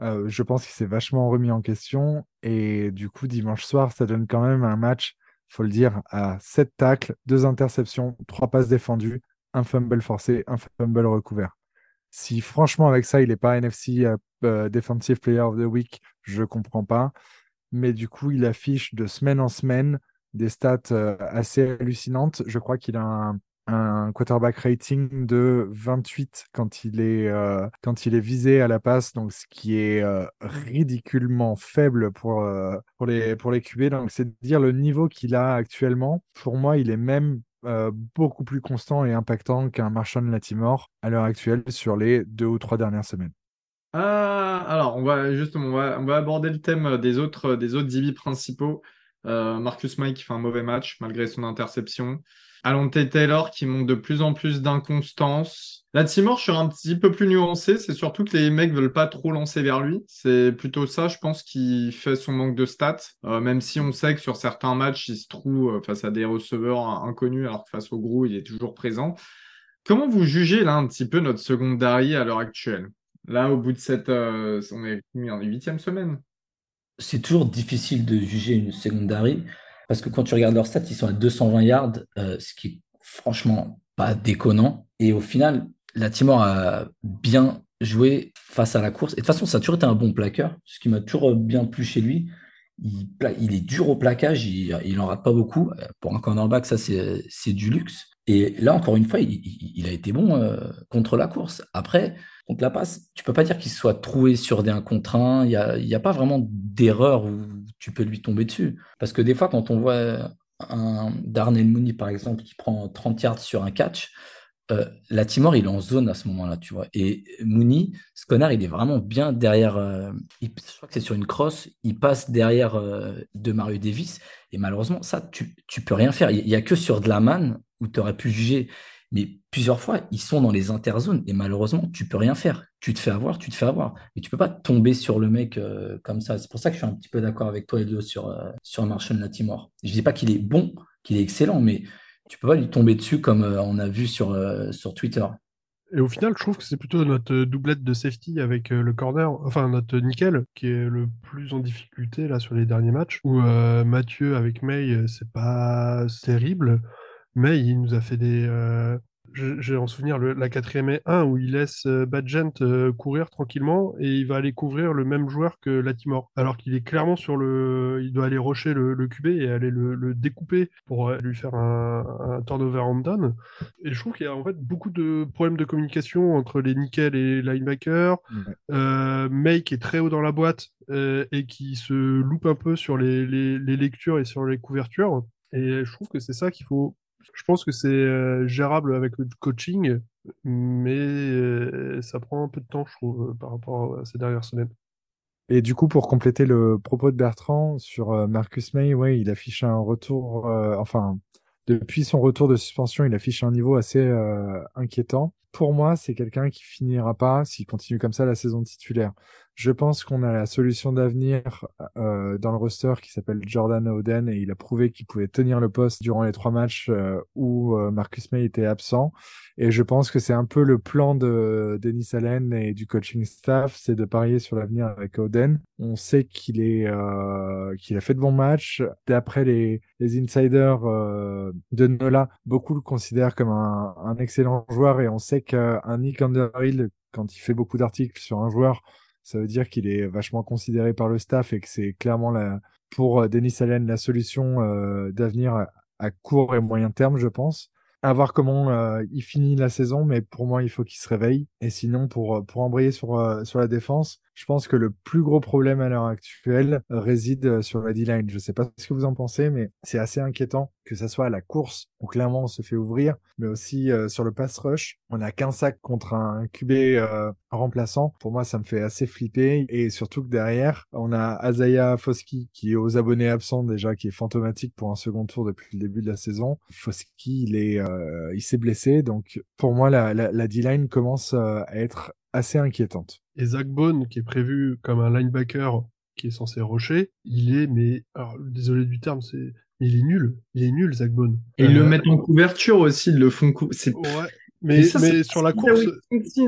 Euh, je pense qu'il s'est vachement remis en question. Et du coup, dimanche soir, ça donne quand même un match, il faut le dire, à 7 tacles, 2 interceptions, 3 passes défendues, un fumble forcé, un fumble recouvert. Si franchement, avec ça, il n'est pas NFC Defensive Player of the Week, je ne comprends pas mais du coup, il affiche de semaine en semaine des stats euh, assez hallucinantes. Je crois qu'il a un, quarterback rating de 28 quand il est, euh, quand il est visé à la passe, donc ce qui est euh, ridiculement faible pour, les, QB. Donc, c'est dire le niveau qu'il a actuellement. Pour moi, il est même beaucoup plus constant et impactant qu'un Marshall Latimore à l'heure actuelle sur les deux ou trois dernières semaines. Ah, alors, on va justement, on va, aborder le thème des autres, des autres DB principaux. Euh, Marcus Mike qui fait un mauvais match malgré son interception. Alonte Taylor qui monte de plus en plus d'inconstance. La Timor, je suis un petit peu plus nuancé. C'est surtout que les mecs veulent pas trop lancer vers lui. C'est plutôt ça, je pense, qui fait son manque de stats. Euh, même si on sait que sur certains matchs, il se trouve euh, face à des receveurs inconnus, alors que face au gros, il est toujours présent. Comment vous jugez là un petit peu notre secondary à l'heure actuelle? Là, au bout de cette, euh, on est en huitième semaine. C'est toujours difficile de juger une secondary parce que quand tu regardes leurs stats, ils sont à 220 yards, euh, ce qui est franchement pas déconnant. Et au final, la Timor a bien joué face à la course. Et de toute façon, ça a toujours été un bon plaqueur, ce qui m'a toujours bien plu chez lui. Il, est dur au plaquage, il, il en rate pas beaucoup. Pour un cornerback, ça, c'est du luxe. Et là, encore une fois, il, il a été bon euh, contre la course. Après, contre la passe, tu peux pas dire qu'il soit troué sur des 1 contre 1. Il n'y a, y a pas vraiment d'erreur où tu peux lui tomber dessus. Parce que des fois, quand on voit un Darnell Mooney, par exemple, qui prend 30 yards sur un catch, euh, la Timor, il est en zone à ce moment-là, tu vois. Et Mooney, ce connard, il est vraiment bien derrière. Euh, je crois que c'est sur une crosse. Il passe derrière euh, de Mario Davis. Et malheureusement, ça, tu, tu peux rien faire. Il n'y a que sur de la manne où tu aurais pu juger. Mais plusieurs fois, ils sont dans les interzones et malheureusement, tu peux rien faire. Tu te fais avoir, tu te fais avoir. Mais tu peux pas tomber sur le mec comme ça. C'est pour ça que je suis un petit peu d'accord avec toi, Elio, sur, sur Marshall Latimore. Je dis pas qu'il est bon, qu'il est excellent, mais tu peux pas lui tomber dessus comme euh, on a vu sur, euh, sur Twitter. Et au final, je trouve que c'est plutôt notre euh, doublette de safety avec le corner, enfin notre nickel, qui est le plus en difficulté là sur les derniers matchs. Où Mathieu avec May, c'est pas terrible, mais il nous a fait des, j'ai en souvenir la quatrième et 1 où il laisse euh, Badgent euh, courir tranquillement et il va aller couvrir le même joueur que Latimore. Alors qu'il est clairement sur le. Il doit aller rocher le, le QB et aller le, découper pour euh, lui faire un, turnover on down. Et je trouve qu'il y a en fait beaucoup de problèmes de communication entre les nickel et linebacker. Ouais. May qui est très haut dans la boîte et qui se loupe un peu sur les, les, les lectures et sur les couvertures. Et je trouve que c'est ça qu'il faut je pense que c'est euh, gérable avec le coaching, mais euh, ça prend un peu de temps, je trouve, euh, par rapport à ces dernières semaines. Et du coup, pour compléter le propos de Bertrand sur Marcus May, ouais, il affiche un retour, enfin, depuis son retour de suspension, il affiche un niveau assez inquiétant. Pour moi, c'est quelqu'un qui finira pas, s'il continue comme ça, la saison titulaire. Je pense qu'on a la solution d'avenir euh, dans le roster qui s'appelle Jordan Oden et il a prouvé qu'il pouvait tenir le poste durant les trois matchs euh, où euh, Marcus May était absent. Et je pense que c'est un peu le plan de Denis Allen et du coaching staff, c'est de parier sur l'avenir avec Oden. On sait qu'il est qu'il a fait de bons matchs. D'après les, les insiders de Nola, beaucoup le considèrent comme un, un excellent joueur et on sait qu'un Nick Underhill, quand il fait beaucoup d'articles sur un joueur, ça veut dire qu'il est vachement considéré par le staff et que c'est clairement la, pour euh, Denis Allen la solution euh, d'avenir à, court et moyen terme, je pense. À voir comment euh, il finit la saison, mais pour moi, il faut qu'il se réveille. Et sinon, pour, pour embrayer sur, sur la défense, je pense que le plus gros problème à l'heure actuelle réside sur la D-line. Je ne sais pas ce que vous en pensez, mais c'est assez inquiétant que ça soit à la course où clairement on se fait ouvrir, mais aussi euh, sur le pass rush. On a qu'un sac contre un QB euh, remplaçant. Pour moi, ça me fait assez flipper. Et surtout que derrière, on a Azaya Foski qui est aux abonnés absents déjà, qui est fantomatique pour un second tour depuis le début de la saison. Foski, il est, euh, il s'est blessé. Donc pour moi, la D-line commence à être assez inquiétante. Et Zach Bone, qui est prévu comme un linebacker qui est censé rusher, il est, mais, alors, désolé du terme, c'est, il est nul. Il est nul, Zach Bone. Et ils le euh, mettent en couverture aussi, ils le font, c'est, ouais. Mais, mais, sur la course,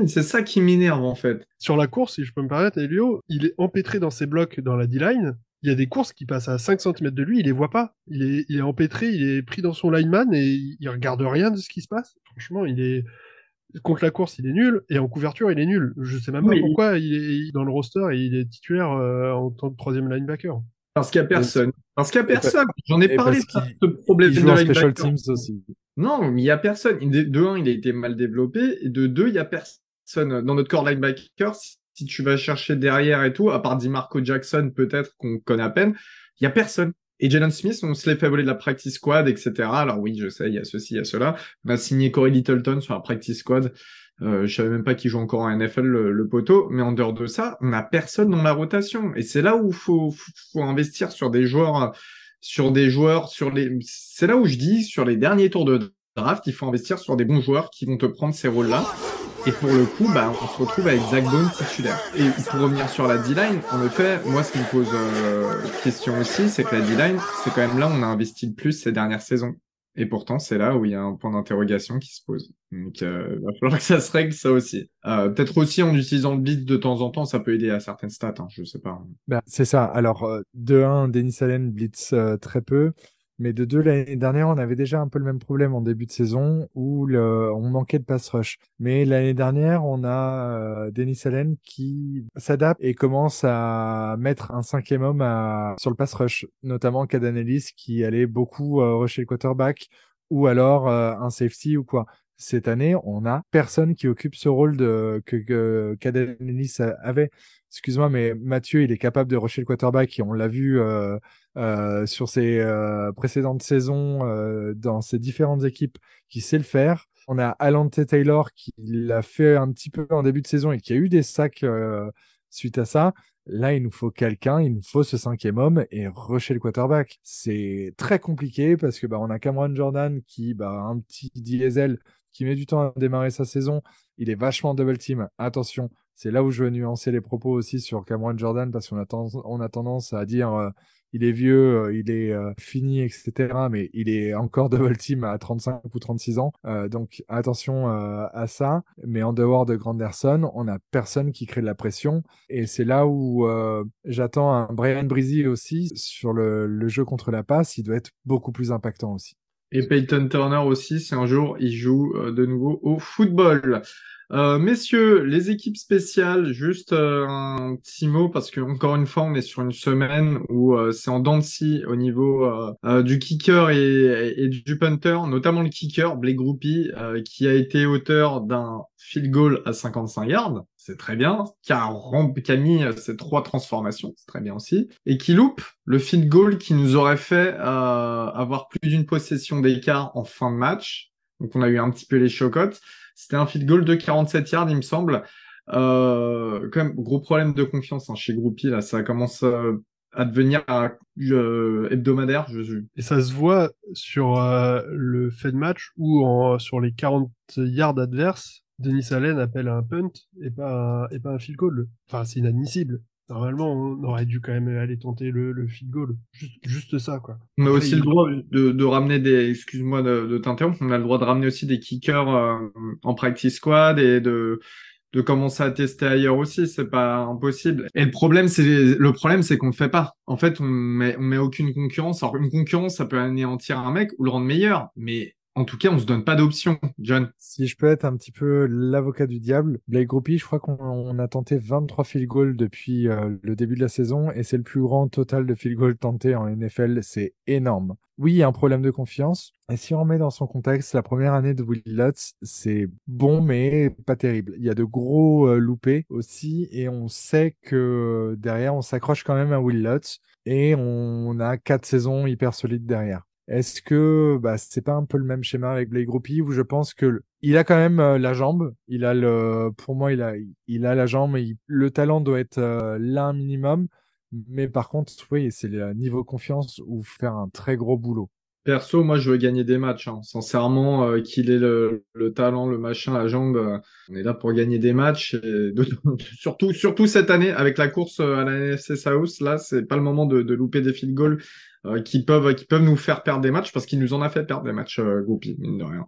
c'est ça qui m'énerve en fait. Sur la course, si je peux me permettre, Elio, il est empêtré dans ses blocs dans la D-line. Il y a des courses qui passent à 5 cm de lui, il les voit pas. Il est, il est empêtré, il est pris dans son lineman et il regarde rien de ce qui se passe. Franchement, il est, contre la course, il est nul, et en couverture, il est nul. Je sais même pas pourquoi il... est dans le roster et il est titulaire euh, en tant que troisième linebacker. Parce qu'il n'y a personne. Parce qu'il n'y a personne. J'en ai parlé de ce problème de special teams aussi. Non, mais il n'y a personne. De un, il a été mal développé, et de deux, il n'y a personne. Dans notre corps linebacker, si tu vas chercher derrière et tout, à part DiMarco Jackson, peut-être qu'on connaît à peine, il n'y a personne. Et Jalen Smith, on se l'est fait voler de la practice squad, etc. Alors oui, je sais, il y a ceci, il y a cela. On a signé Corey Littleton sur la practice squad. Euh, je savais même pas qu'il joue encore en NFL, le, poteau. Mais en dehors de ça, on n'a personne dans la rotation. Et c'est là où faut, faut investir sur des joueurs, sur des joueurs, sur les. C'est là où je dis sur les derniers tours de draft, il faut investir sur des bons joueurs qui vont te prendre ces rôles-là. Et pour le coup, bah, on se retrouve avec Zach Bone titulaire. Et pour revenir sur la D-line, en effet, moi, ce qui me pose euh, question aussi, c'est que la D-line, c'est quand même là où on a investi le plus ces dernières saisons. Et pourtant, c'est là où il y a un point d'interrogation qui se pose. Donc, euh, il va falloir [laughs] que ça se règle, ça aussi. Euh, Peut-être aussi en utilisant le blitz de temps en temps, ça peut aider à certaines stats, hein, je sais pas. Ben, c'est ça. Alors, de 1, Denis Allen blitz très peu. Mais de deux, l'année dernière, on avait déjà un peu le même problème en début de saison où on manquait de pass rush. Mais l'année dernière, on a euh, Dennis Allen qui s'adapte et commence à mettre un cinquième homme sur le pass rush, notamment Cadan Ellis qui allait beaucoup euh, rusher le quarterback ou alors euh, un safety ou quoi. Cette année, on a personne qui occupe ce rôle de, que, que avait excuse-moi, mais Mathieu, il est capable de rusher le quarterback et on l'a vu euh, euh, sur ses euh, précédentes saisons euh, dans ses différentes équipes qui sait le faire. On a Alante Taylor qui l'a fait un petit peu en début de saison et qui a eu des sacs euh, suite à ça. Là, il nous faut quelqu'un, il nous faut ce cinquième homme et rusher le quarterback. C'est très compliqué parce que bah, on a Cameron Jordan qui, bah, un petit diesel qui met du temps à démarrer sa saison. Il est vachement double team. Attention, c'est là où je veux nuancer les propos aussi sur Cameron Jordan parce qu'on a, a tendance à dire euh, il est vieux, euh, il est euh, fini, etc. Mais il est encore double team à 35 ou 36 ans. donc attention à ça. Mais en dehors de Granderson, on n'a personne qui crée de la pression. Et c'est là où j'attends un Brian Breezy aussi sur le jeu contre la passe. Il doit être beaucoup plus impactant aussi. Et Peyton Turner aussi, si un jour il joue de nouveau au football. Euh, messieurs, les équipes spéciales, juste euh, un petit mot parce que encore une fois, on est sur une semaine où euh, c'est en dents au niveau du kicker et, et, du punter, notamment le kicker, Blake Groupie, qui a été auteur d'un field goal à 55 yards, c'est très bien, qui a, mis ces trois transformations, c'est très bien aussi, et qui loupe le field goal qui nous aurait fait avoir plus d'une possession d'écart en fin de match. Donc on a eu un petit peu les chocottes. C'était un field goal de 47 yards, il me semble. Euh, quand même, gros problème de confiance hein, chez Groupie, là, ça commence euh, à devenir euh, hebdomadaire. Je... Et ça se voit sur euh, le fait de match en, sur les 40 yards adverses, Denis Allen appelle un punt et pas et pas un field goal. Enfin, c'est inadmissible. Normalement, on aurait dû quand même aller tenter le, le field goal. Juste, juste ça, quoi. On a aussi le droit de, de ramener des, excuse-moi de, de t'interrompre, on a le droit de ramener aussi des kickers euh, en practice squad et de, de commencer à tester ailleurs aussi, c'est pas impossible. Et le problème, c'est le problème, c'est qu'on le fait pas. En fait, on met on met aucune concurrence. Alors une concurrence, ça peut anéantir un mec ou le rendre meilleur, mais en tout cas, on se donne pas d'option, John. Si je peux être un petit peu l'avocat du diable, Blake Groupie, je crois qu'on a tenté 23 field goals depuis euh, le début de la saison et c'est le plus grand total de field goals tentés en NFL. C'est énorme. Oui, il y a un problème de confiance. Et si on remet dans son contexte, la première année de Will Lutz, c'est bon, mais pas terrible. Il y a de gros euh, loupés aussi et on sait que derrière, on s'accroche quand même à Will Lutz et on a quatre saisons hyper solides derrière. Est-ce que bah, c'est pas un peu le même schéma avec Blake Groupie où je pense que il a quand même euh, la jambe, il a le, pour moi il a, la jambe, le talent doit être euh, là un minimum, mais par contre oui c'est le niveau confiance ou faire un très gros boulot. Perso, moi, je veux gagner des matchs. Hein. Sincèrement, euh, qu'il ait le, le, talent, le machin, la jambe, on est là pour gagner des matchs. Et [laughs] surtout, surtout cette année, avec la course à la NFC South, là, c'est pas le moment de, de louper des field goals. Euh, qui peuvent qui peuvent nous faire perdre des matchs parce qu'il nous en a fait perdre des matchs euh, mine de rien.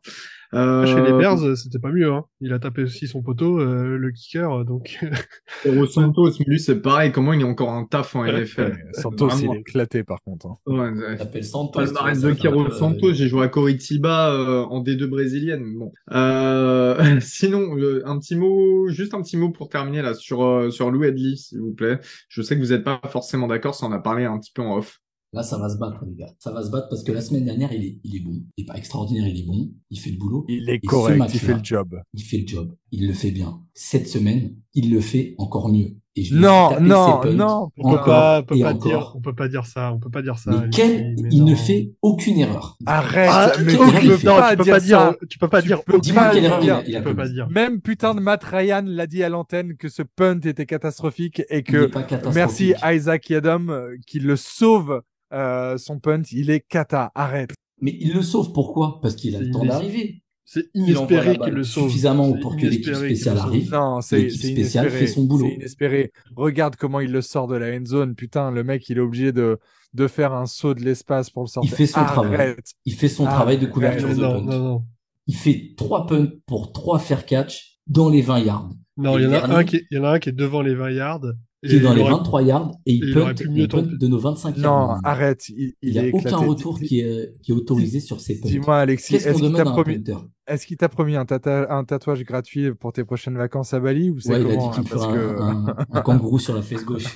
Euh... Chez les Bears, c'était pas mieux. Hein. Il a tapé aussi son poteau, euh, le kicker, donc. [laughs] Et Santos, lui, c'est pareil. Comment il est encore un taf en NFL Santos, il est éclaté par contre. Hein. Ouais, ouais. T'appelles Santos. Palmarès de Kiro Santos. J'ai joué à Coritiba euh, en D2 brésilienne. Bon. Euh, [laughs] sinon, un petit mot, juste un petit mot pour terminer là sur sur Lou Edley, s'il vous plaît. Je sais que vous n'êtes pas forcément d'accord, ça en a parlé un petit peu en off. Là, ça va se battre, les gars. Ça va se battre parce que la semaine dernière, il est, il est bon. Il est pas extraordinaire, il est bon. Il fait le boulot. Il est correct, il fait le job. Il fait le job. Il le fait bien. Cette semaine, il le fait encore mieux. Et je me Non, non, non, On peut pas, on peut pas dire, on peut pas dire ça, on peut pas dire ça. Mais Alexis, quel, mais il ne fait aucune erreur. Arrête, Ah, mais tu peux non, pas tu peux dire pas dire, tu peux pas Tu dire. peux Dis-moi pas quelle le erreur il dire. a, il a Tu peux pas dire. Même putain de Matt Ryan l'a dit à l'antenne que ce punt était catastrophique et que catastrophique. merci Isaac Yadom euh, qui le sauve euh, son punt. Il est cata. Arrête. Mais il le sauve pourquoi? Parce qu'il a le temps d'arriver. C'est Il inespéré qu'il le sauve. suffisamment pour que l'équipe spéciale arrive. Non, c'est spéciale inespéré. fait son boulot. C'est inespéré. Regarde comment il le sort de la end zone. Putain, le mec, il est obligé de, de faire un saut de l'espace pour le sortir. fait son Arrête. travail. Il fait son travail de couverture Mais de non, punt. non, non. Il fait trois punts pour trois fair catch dans les 20 yards. Non, Et il y en a dernier- un qui est, il y en a un qui est devant les 20 yards. Qui est dans les aurait- 23 yards et il il aurait punt, pu mieux il punt tenter. de nos 25 Non, yards. arrête. Il, Il il n'y a est aucun éclaté. retour qui est, qui est autorisé sur ces punts. Dis-moi, Alexis, est-ce qu'on qu'il demande t'a promis, punter est-ce qu'il t'a promis un, tata- un tatouage gratuit pour tes prochaines vacances à Bali ou c'est Ouais, il a dit comment qu'il Parce ferait que un, un- un kangourou sur la fesse gauche. [laughs]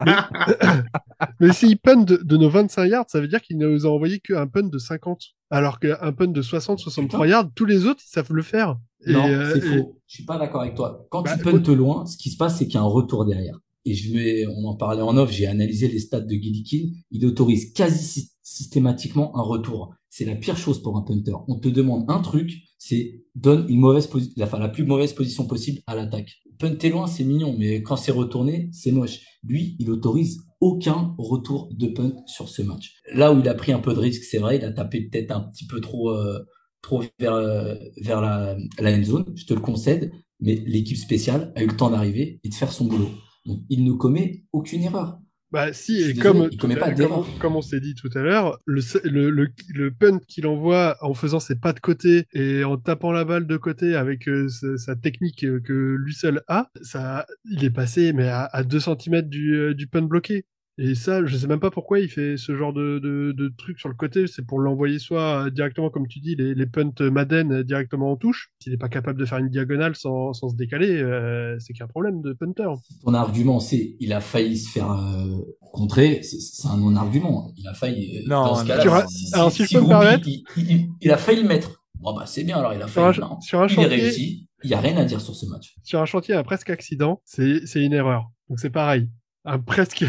[coughs] Mais s'il punt de, de nos 25 yards, ça veut dire qu'il ne nous a envoyé qu'un punt de 50. Alors qu'un punt de 60, 63 Putain. yards, tous les autres, ils savent le faire. Et, Non, euh, c'est et- faux. Je suis pas d'accord avec toi. Quand Bah, tu puntes loin, ce qui se passe, c'est qu'il y a un retour derrière. Et je vais, on en parlait en off, j'ai analysé les stats de Gillikin. Il autorise quasi sy- systématiquement un retour. C'est la pire chose pour un punter. On te demande un truc, c'est donne une mauvaise position, enfin, la plus mauvaise position possible à l'attaque. Punter loin, c'est mignon, mais quand c'est retourné, c'est moche. Lui, il autorise aucun retour de punt sur ce match. Là où il a pris un peu de risque, c'est vrai, il a tapé peut-être un petit peu trop, euh, trop vers, euh, vers la, la end zone, je te le concède, mais l'équipe spéciale a eu le temps d'arriver et de faire son boulot. Donc, il ne commet aucune erreur. Bah si, et désolé, comme, commet tout pas comme, comme on s'est dit tout à l'heure, le, le, le, le punt qu'il envoie en faisant ses pas de côté et en tapant la balle de côté avec euh, sa, sa technique euh, que lui seul a, ça, il est passé mais à, à 2 cm du, euh, du punt bloqué. Et ça, je sais même pas pourquoi il fait ce genre de, de, de truc sur le côté. C'est pour l'envoyer soit euh, directement, comme tu dis, les, les punts Madden euh, directement en touche. S'il n'est pas capable de faire une diagonale sans, sans se décaler, euh, c'est qu'il y a un problème de punter. Ton argument, c'est il a failli se faire euh, contrer. C'est- C'est un non-argument. Il a failli. euh, Non, dans ce cas-là, Tu ra- si, alors, si je peux me Ruby, permettre- il, il- il a failli le mettre. Bon, bah, c'est bien, alors il a Sur un, failli. Non. sur un Il est chantier, réussi. Il n'y a rien à dire sur ce match. sur un chantier à presque accident, c'est c'est une erreur. Donc c'est pareil. Un presque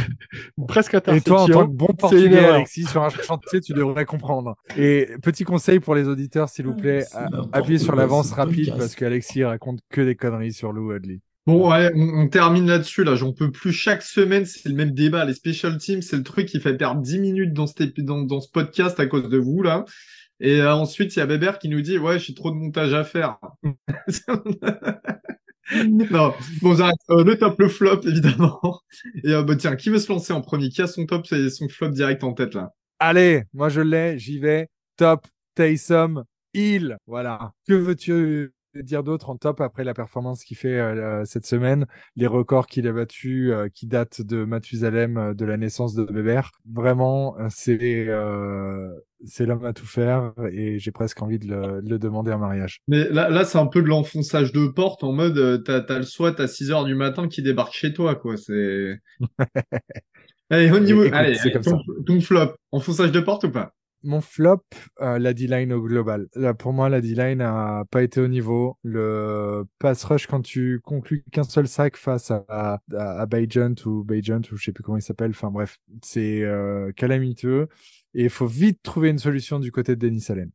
une [laughs] presque Et toi, en tant que bon portugais. Alexis, sur un chantier, tu devrais comprendre. Et petit conseil pour les auditeurs, s'il vous plaît, C'est a- n'importe appuyez sur l'avance rapide parce qu'Alexis raconte que des conneries sur Lou Hadley. Bon, ouais, on, on termine là-dessus, là. J'en peux plus. Chaque semaine, c'est le même débat. Les special teams, c'est le truc qui fait perdre 10 minutes dans, cet épi- dans, dans ce podcast à cause de vous, là. Et euh, ensuite, il y a Bébert qui nous dit, ouais, j'ai trop de montage à faire. [laughs] [laughs] non, bon, j'arrête. Euh, le top, le flop, évidemment. [laughs] Et euh, bah, tiens, qui veut se lancer en premier? Qui a son top et son flop direct en tête, là? Allez, moi je l'ai, j'y vais. Top, Taysom, Hill. Voilà. Que veux-tu dire d'autre en top après la performance qu'il fait euh, cette semaine, les records qu'il a battus euh, qui datent de Mathusalem, euh, de la naissance de Bébert. Vraiment, euh, c'est euh, c'est l'homme à tout faire et j'ai presque envie de le, de le demander en mariage. Mais là, là c'est un peu de l'enfonçage de porte en mode, euh, t'as, t'as le SWAT à 6 heures du matin qui débarque chez toi, quoi. C'est. [laughs] Allez, au niveau. Écoute, Allez, c'est allez, ton flop. Enfonçage de porte ou pas? Mon flop, euh, la D-line au global. Pour moi, la D-line a pas été au niveau. Le pass rush, quand tu conclus qu'un seul sac face à, à, ou Bajent ou je sais plus comment il s'appelle. Enfin bref, c'est euh, calamiteux. Et il faut vite trouver une solution du côté de Denis Allen.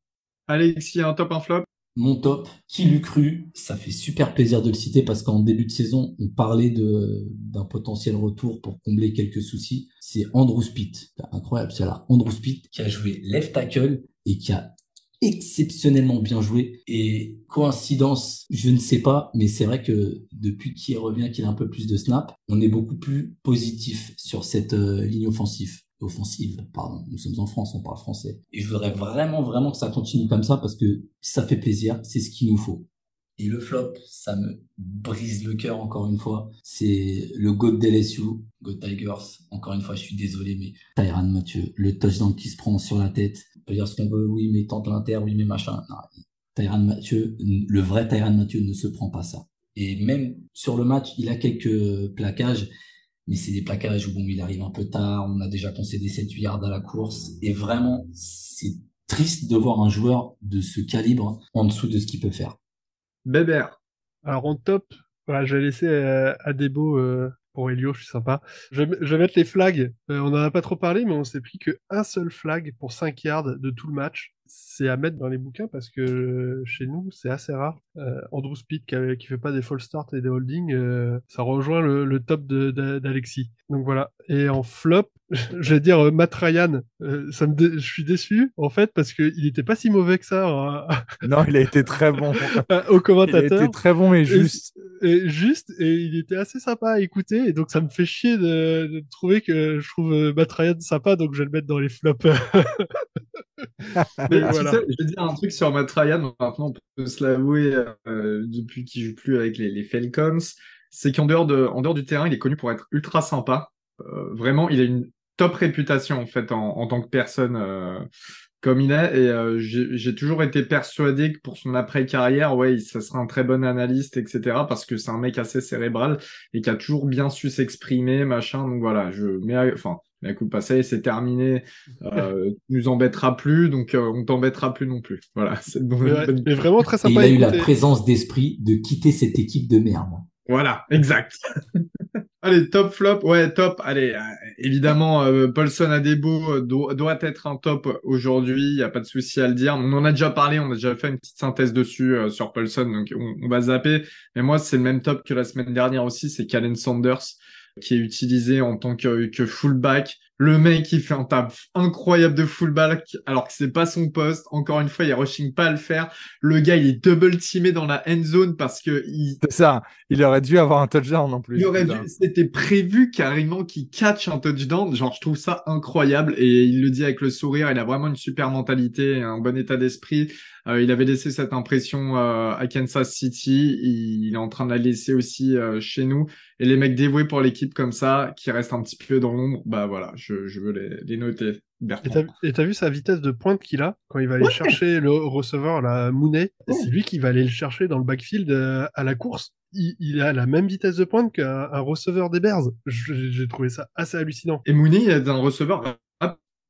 Alexis, un top, un flop? Mon top, qui l'eût cru? Ça fait super plaisir de le citer parce qu'en début de saison, on parlait d'un potentiel retour pour combler quelques soucis. C'est Andrew Spitt. Incroyable, c'est là. Andrew Spitt qui a joué left tackle et qui a exceptionnellement bien joué. Et coïncidence, je ne sais pas, mais c'est vrai que depuis qu'il revient, qu'il a un peu plus de snap, on est beaucoup plus positif sur cette euh, ligne offensive. Offensive, pardon. Nous sommes en France, on parle français. Et je voudrais vraiment, vraiment que ça continue comme ça parce que ça fait plaisir, c'est ce qu'il nous faut. Et le flop, ça me brise le cœur encore une fois. C'est le GOAT d'LSU, GOAT Tigers. Encore une fois, je suis désolé, mais Tyran Mathieu, le touchdown qui se prend sur la tête. On peut dire ce qu'on veut, oui, mais tente l'inter, oui, mais machin. Non, Tyran Mathieu, le vrai Tyran Mathieu ne se prend pas ça. Et même sur le match, il a quelques plaquages, mais c'est des plaquages où bon, il arrive un peu tard, on a déjà concédé 7 yards à la course, et vraiment, c'est triste de voir un joueur de ce calibre en dessous de ce qu'il peut faire. Bébert. Alors en top, Ouais, je vais laisser euh, Adebo euh, pour Elio, je suis sympa. Je, vais- je vais mettre les flags. Euh, on en a pas trop parlé, mais on s'est pris que un seul flag pour 5 yards de tout le match. C'est à mettre dans les bouquins parce que euh, chez nous, c'est assez rare. Euh, Andrew Speed qui, qui fait pas des false starts et des holdings, euh, ça rejoint le, le top d'Alexis. Donc voilà. Et en flop, [laughs] je vais dire euh, Matt Ryan. Euh, ça me dé- je suis déçu en fait parce qu'il était pas si mauvais que ça hein, Non, il a été très bon. [laughs] au Il a commentateur. été très bon, mais juste. Et juste, et il était assez sympa à écouter, et donc ça me fait chier de, de trouver que je trouve euh, Matt Ryan sympa, donc je vais le mettre dans les flops. Mais [laughs] tu sais, je vais dire un truc sur Matt Ryan, maintenant on peut se l'avouer euh, depuis qu'il joue plus avec les, les Falcons, c'est qu'en dehors, de, en dehors du terrain, il est connu pour être ultra sympa. Euh, vraiment, il a une top réputation en fait en, en tant que personne euh, comme il est. Et euh, j'ai j'ai toujours été persuadé que pour son après-carrière, ouais, ça sera un très bon analyste, etc. Parce que c'est un mec assez cérébral et qui a toujours bien su s'exprimer, machin. Donc voilà, je mets, enfin, la coupe passée, c'est terminé. Euh, tu nous embêtera plus, donc euh, on t'embêtera plus non plus. Voilà, c'est ouais, mais vraiment très Et sympa il à a eu la présence d'esprit de quitter cette équipe de merde. Voilà, exact. [laughs] Allez, top flop, ouais, top. Allez, euh, évidemment, euh, Paulson Adebo euh, doit, doit être un top aujourd'hui, il n'y a pas de souci à le dire. On en a déjà parlé, on a déjà fait une petite synthèse dessus sur Paulson, donc on, va zapper. Mais moi, c'est le même top que la semaine dernière aussi, c'est Calen Sanders, qui est utilisé en tant que fullback. Le mec, il fait un taf incroyable de fullback, alors que c'est pas son poste. Encore une fois, il rushing pas à le faire. Le gars, il est double teamé dans la end zone parce que il, C'est ça. Il aurait dû avoir un touchdown en plus. il aurait dû, c'était prévu carrément qu'il catch un touchdown. Genre, je trouve ça incroyable. Et il le dit avec le sourire. Il a vraiment une super mentalité, un bon état d'esprit. Euh, il avait laissé cette impression euh, à Kansas City. Il, il est en train de la laisser aussi euh, chez nous. Et les mecs dévoués pour l'équipe comme ça, qui restent un petit peu dans l'ombre, bah voilà, je, je veux les, les noter. Et Bertrand. t'as et t'as vu sa vitesse de pointe qu'il a quand il va aller Ouais. chercher le receveur, la Mooney? Ouais. C'est lui qui va aller le chercher dans le backfield euh, à la course. Il, il a la même vitesse de pointe qu'un un receveur des Bears. J'ai trouvé ça assez hallucinant. Et Mooney est un receveur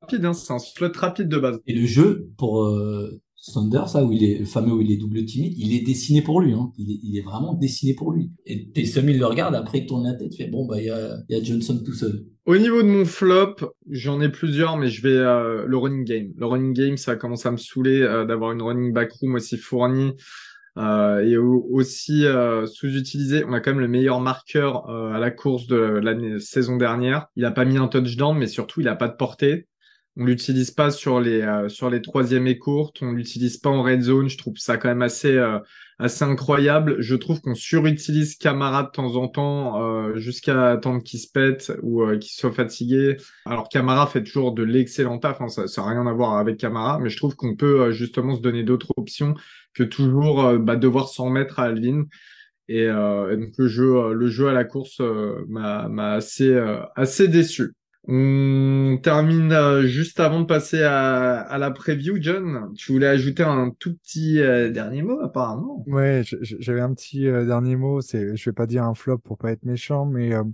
rapide, hein, c'est un slot rapide de base. Et le jeu pour euh, Sanders, ça, où il est, le fameux où il est double timide, il est dessiné pour lui. Hein. Il, est, vraiment dessiné pour lui. Et Taysom, il le regarde, après il tourne la tête, il fait bon, bah, il y a, Johnson tout seul. Au niveau de mon flop, j'en ai plusieurs, mais je vais euh, le running game. Le running game, ça commence à me saouler euh, d'avoir une running back room aussi fournie euh, et au- aussi sous-utilisé. On a quand même le meilleur marqueur à la course de l'année saison dernière. Il a pas mis un touchdown, mais surtout il a pas de portée. On l'utilise pas sur les euh, sur les troisièmes et courtes. On l'utilise pas en red zone. Je trouve ça quand même assez euh, assez incroyable. Je trouve qu'on surutilise Camara de temps en temps euh, jusqu'à attendre qu'il se pète ou euh, qu'il soit fatigué. Alors Camara fait toujours de l'excellent taf. Hein, ça ça a rien à voir avec Camara, mais je trouve qu'on peut justement se donner d'autres options que toujours bah, devoir s'en mettre à Alvin. Et, et donc le jeu, le jeu à la course m'a assez assez déçu. On termine euh, juste avant de passer à, à la preview, John. Tu voulais ajouter un tout petit euh, dernier mot, apparemment. Ouais, j'avais un petit euh, dernier mot. C'est, je vais pas dire un flop pour pas être méchant, mais euh,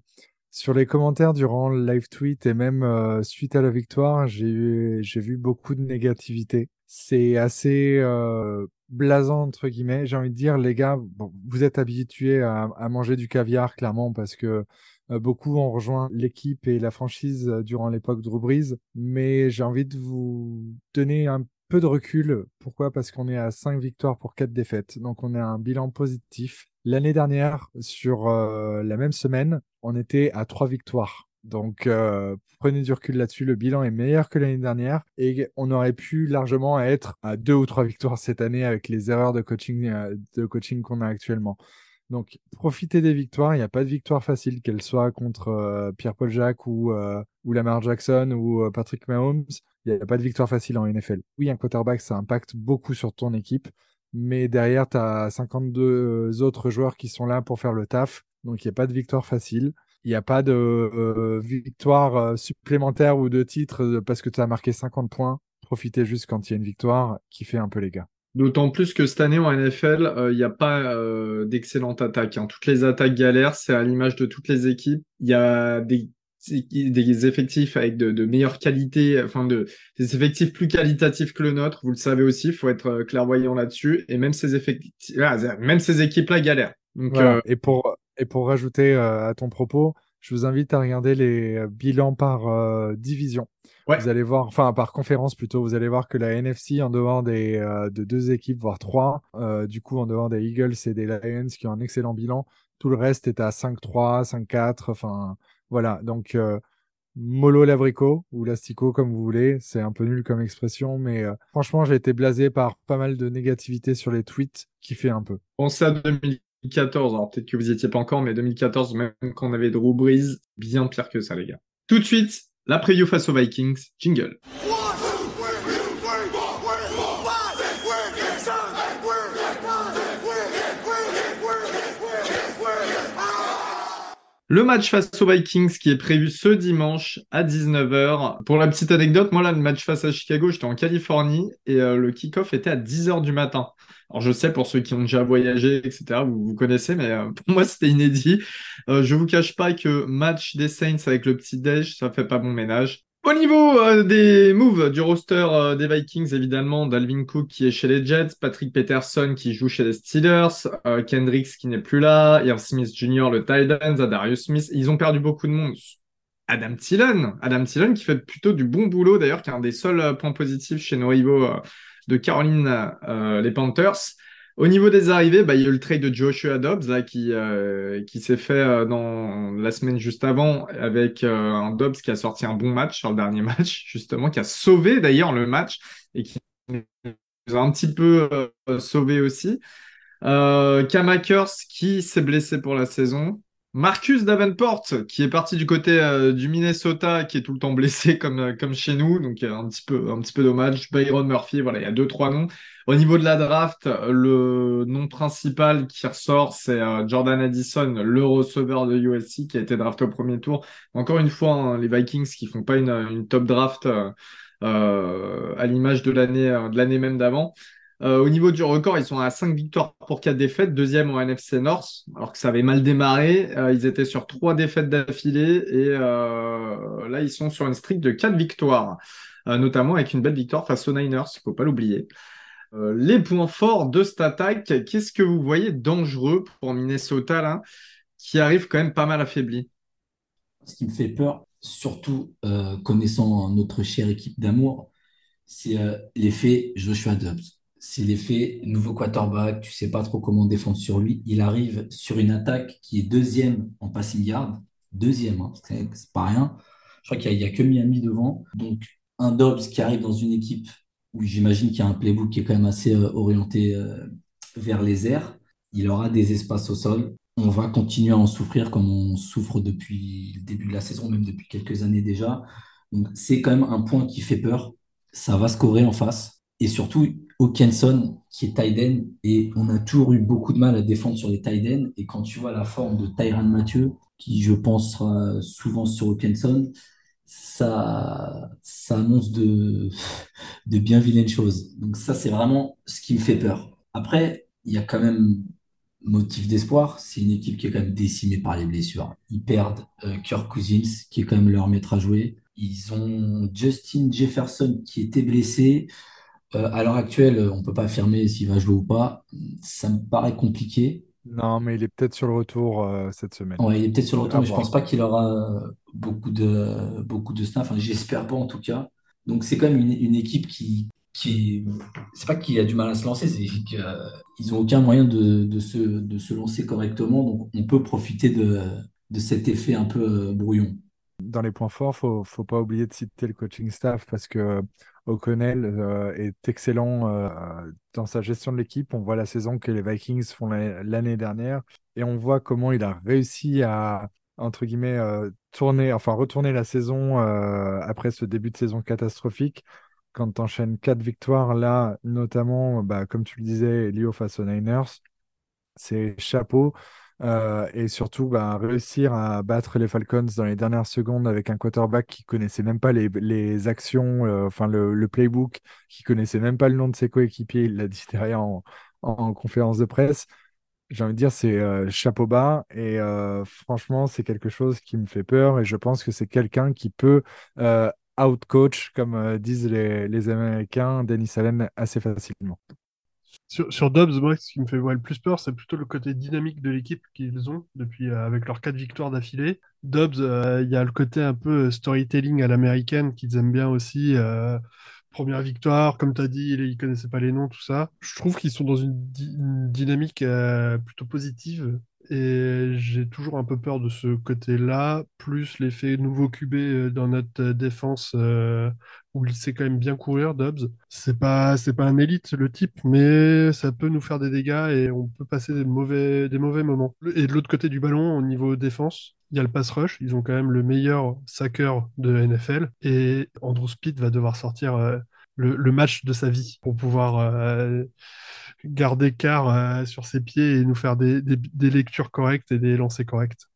sur les commentaires durant le live tweet et même euh, suite à la victoire, j'ai j'ai vu beaucoup de négativité. C'est assez euh, blasant entre guillemets. J'ai envie de dire, les gars, bon, vous êtes habitués à, à manger du caviar clairement parce que beaucoup ont rejoint l'équipe et la franchise euh, durant l'époque Drew Brees, mais j'ai envie de vous donner un peu de recul. Pourquoi? Parce qu'on est à 5 victoires pour 4 défaites. Donc on a un bilan positif. L'année dernière, sur euh, la même semaine, on était à 3 victoires. Donc euh, prenez du recul là-dessus. Le bilan est meilleur que l'année dernière et on aurait pu largement être à 2 ou 3 victoires cette année avec les erreurs euh, de coaching qu'on a actuellement. Donc, profitez des victoires. Il n'y a pas de victoire facile, qu'elle soit contre euh, Pierre-Paul Jacques ou, euh, ou Lamar Jackson ou euh, Patrick Mahomes. Il n'y a pas de victoire facile en NFL. Oui, un quarterback, ça impacte beaucoup sur ton équipe, mais derrière, tu as 52 autres joueurs qui sont là pour faire le taf. Donc, il n'y a pas de victoire facile. Il n'y a pas de victoire supplémentaire ou de titre parce que tu as marqué 50 points. Profitez juste quand il y a une victoire qui fait un peu les gars. D'autant plus que cette année en NFL, euh, il n'y a pas euh, d'excellente attaque. hein. Toutes les attaques galèrent, c'est à l'image de toutes les équipes. Il y a des, des effectifs avec de, de meilleures qualités, enfin de, des effectifs plus qualitatifs que le nôtre. Vous le savez aussi, il faut être euh, clairvoyant là-dessus. Et même ces effectifs, ah, même ces équipes-là galèrent. Donc, Voilà. euh, Et pour, et pour rajouter à ton propos, je vous invite à regarder les bilans par division. Ouais. Vous allez voir, enfin par conférence plutôt, vous allez voir que la NFC, en dehors des, euh, de deux équipes, voire trois, euh, du coup en dehors des Eagles et des Lions qui ont un excellent bilan, tout le reste est à 5-3, 5-4, enfin voilà. Donc euh, mollo l'abricot ou l'asticot comme vous voulez, c'est un peu nul comme expression, mais euh, franchement j'ai été blasé par pas mal de négativité sur les tweets qui fait un peu. pensez à 2014. Alors, peut-être que vous y étiez pas encore, mais 2014, même quand on avait Drew Brees, bien pire que ça, les gars. Tout de suite, la preview face aux Vikings. Jingle. Le match face aux Vikings qui est prévu ce dimanche à 19h. Pour la petite anecdote, moi là, le match face à Chicago, j'étais en Californie et euh, le kick-off était à 10h du matin. Alors je sais pour ceux qui ont déjà voyagé, etc., vous, vous connaissez, mais euh, [laughs] pour moi c'était inédit. Euh, je vous cache pas que match des Saints avec le petit déj, ça fait pas bon ménage. Au niveau euh, des moves du roster euh, des Vikings, évidemment, Dalvin Cook qui est chez les Jets, Patrick Peterson qui joue chez les Steelers, Kendricks qui n'est plus là, Irv Smith Jr., le tight end, Adarius Smith. Ils ont perdu beaucoup de monde. Adam Thielen, Adam Thielen qui fait plutôt du bon boulot d'ailleurs, qui est un des seuls points positifs chez euh, de Caroline, euh, les Panthers. Au niveau des arrivées, bah, il y a eu le trade de Joshua Dobbs qui, euh, qui s'est fait euh, dans la semaine juste avant avec un Dobbs qui a sorti un bon match sur le dernier [laughs] match, justement, qui a sauvé d'ailleurs le match et qui nous a un petit peu sauvé aussi. Euh, Cam Akers qui s'est blessé pour la saison. Marcus Davenport qui est parti du côté euh, du Minnesota qui est tout le temps blessé [laughs] comme, euh, comme chez nous. Donc euh, un petit peu un petit peu dommage. Byron Murphy voilà il y a deux trois noms. Au niveau de la draft le nom principal qui ressort c'est Jordan Addison le receveur de USC qui a été drafté au premier tour. Encore une fois hein, les Vikings qui font pas une, une top draft à l'image de l'année de l'année même d'avant euh, au niveau du record, ils sont à 5 victoires pour 4 défaites, deuxième en NFC North, alors que ça avait mal démarré. Euh, ils étaient sur 3 défaites d'affilée et euh, là, ils sont sur une streak de 4 victoires, notamment avec une belle victoire face aux Niners, il faut pas l'oublier. Les points forts de cette attaque, qu'est-ce que vous voyez dangereux pour Minnesota qui arrive quand même pas mal affaibli? Ce qui me fait peur, surtout connaissant notre chère équipe d'amour, c'est l'effet Joshua Dobbs. C'est l'effet nouveau quarterback, tu sais pas trop comment défendre sur lui. Il arrive sur une attaque qui est deuxième en passing yard. Deuxième, hein, c'est pas rien. Je crois qu'il n'y a que Miami devant. Donc, un Dobbs qui arrive dans une équipe où j'imagine qu'il y a un playbook qui est quand même assez euh, orienté euh, vers les airs. Il aura des espaces au sol. On va continuer à en souffrir comme on souffre depuis le début de la saison, même depuis quelques années déjà. Donc, c'est quand même un point qui fait peur. Ça va scorer en face. Et surtout, Hawkinson, qui est end, et on a toujours eu beaucoup de mal à défendre sur les ends. Et quand tu vois la forme de Tyrann Mathieu, qui je pense sera souvent sur Hawkinson, ça, ça annonce de, de bien vilaines choses. Donc ça, c'est vraiment ce qui me fait peur. Après, il y a quand même motif d'espoir. C'est une équipe qui est quand même décimée par les blessures. Ils perdent euh, Kirk Cousins, qui est quand même leur maître à jouer. Ils ont Justin Jefferson qui était blessé. Euh, à l'heure actuelle, on ne peut pas affirmer s'il va jouer ou pas. Ça me paraît compliqué. Non, mais il est peut-être sur le retour euh, cette semaine. Ouais, il est peut-être sur le retour, mais je voir. pense pas qu'il aura euh, beaucoup de, beaucoup de snaps. Enfin, j'espère pas en tout cas. Donc c'est quand même une, une équipe qui, qui c'est pas qu'il a du mal à se lancer, c'est qu'ils ont aucun moyen de, de se, de se lancer correctement. Donc on peut profiter de, de cet effet un peu brouillon. Dans les points forts, faut, faut pas oublier de citer le coaching staff parce que O'Connell euh, est excellent euh, dans sa gestion de l'équipe. On voit la saison que les Vikings font la- l'année dernière et on voit comment il a réussi à, entre guillemets, euh, tourner, enfin retourner la saison après ce début de saison catastrophique. Quand tu enchaînes quatre victoires, là, notamment, bah, comme tu le disais, Lio face aux Niners, c'est chapeau. Euh, et surtout, bah, réussir à battre les Falcons dans les dernières secondes avec un quarterback qui connaissait même pas les, actions, euh, enfin le, playbook, qui connaissait même pas le nom de ses coéquipiers, il l'a dit derrière en, en conférence de presse. J'ai envie de dire, c'est euh, chapeau bas. Et franchement, c'est quelque chose qui me fait peur. Et je pense que c'est quelqu'un qui peut out-coach, comme disent les, les Américains, Dennis Allen assez facilement. Sur, Dobbs, moi, ce qui me fait le plus peur, c'est plutôt le côté dynamique de l'équipe qu'ils ont depuis euh, avec leurs quatre victoires d'affilée. Dobbs, euh, il y a le côté un peu storytelling à l'américaine qu'ils aiment bien aussi. Première victoire, comme tu as dit, ils ne connaissaient pas les noms, tout ça. Je trouve qu'ils sont dans une, dynamique euh, plutôt positive. Et j'ai toujours un peu peur de ce côté-là, plus l'effet nouveau QB euh, dans notre euh, défense où il sait quand même bien courir, Dobbs. C'est pas, pas un élite le type, mais ça peut nous faire des dégâts et on peut passer des mauvais, des mauvais moments. Et de l'autre côté du ballon, au niveau défense, il y a le pass rush. Ils ont quand même le meilleur sacker de NFL et Andrew Speed va devoir sortir euh, le, match de sa vie pour pouvoir euh, garder quart euh, sur ses pieds et nous faire des, lectures correctes et des lancers corrects.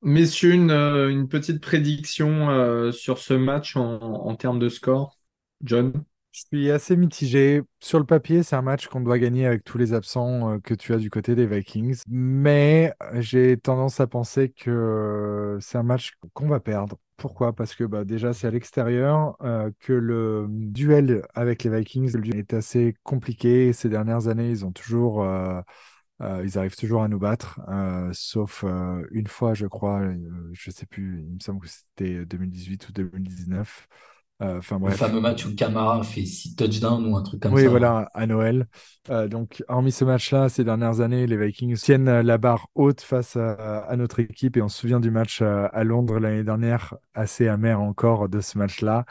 Messieurs, une, une petite prédiction sur ce match en termes de score. John? Je suis assez mitigé. Sur le papier, c'est un match qu'on doit gagner avec tous les absents euh, que tu as du côté des Vikings. Mais euh, j'ai tendance à penser que c'est un match qu'on va perdre. Pourquoi? Parce que bah, déjà, c'est à l'extérieur, euh, que le duel avec les Vikings est assez compliqué. Ces dernières années, ils ont toujours, euh, euh, ils arrivent toujours à nous battre, euh, sauf euh, une fois, je crois, euh, je sais plus, il me semble que c'était 2018 ou 2019. Euh, Le fameux match où Camara fait 6 touchdowns ou un truc comme Oui, ça. voilà, à Noël. Euh, donc, hormis ce match-là, ces dernières années, les Vikings tiennent la barre haute face à, à notre équipe. Et on se souvient du match euh, à Londres l'année dernière, assez amer encore de ce match-là.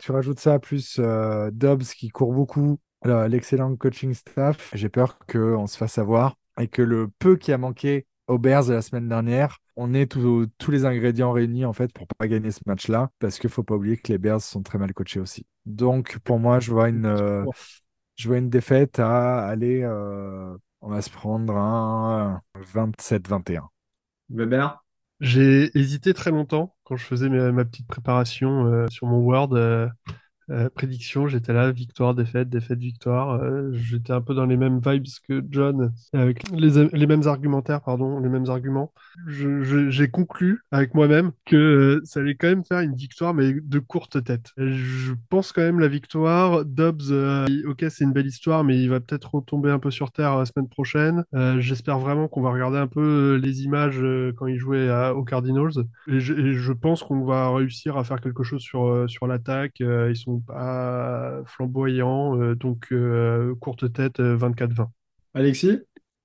Tu rajoutes ça, plus euh, Dobbs qui court beaucoup, l'excellent coaching staff. J'ai peur qu'on se fasse avoir et que le peu qui a manqué aux Bears la semaine dernière, on ait tous tous les ingrédients réunis en fait pour pas gagner ce match-là, parce qu'il faut pas oublier que les Bears sont très mal coachés aussi. Donc pour moi, je vois une, euh, je vois une défaite à aller, euh, on va se prendre un 27-21. Weber? J'ai hésité très longtemps quand je faisais ma, ma petite préparation euh, sur mon Word. Euh, prédiction, j'étais là, victoire, défaite, défaite, victoire. Euh, j'étais un peu dans les mêmes vibes que John, avec les, les mêmes argumentaires, pardon, les mêmes arguments. J'ai conclu avec moi-même que euh, ça allait quand même faire une victoire, mais de courte tête. Je pense quand même la victoire. Dobbs, ok, c'est une belle histoire, mais il va peut-être retomber un peu sur terre la semaine prochaine. J'espère vraiment qu'on va regarder un peu les images quand il jouait aux Cardinals. Et je, et je pense qu'on va réussir à faire quelque chose sur, sur l'attaque. Ils sont pas flamboyants, euh, donc euh, courte tête, euh, 24-20. Alexis?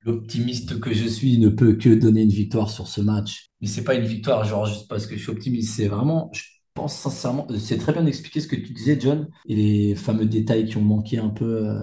L'optimiste que je suis ne peut que donner une victoire sur ce match. Mais c'est pas une victoire, genre juste parce que je suis optimiste. C'est vraiment, je pense sincèrement, c'est très bien expliqué ce que tu disais, John, et les fameux détails qui ont manqué un peu euh,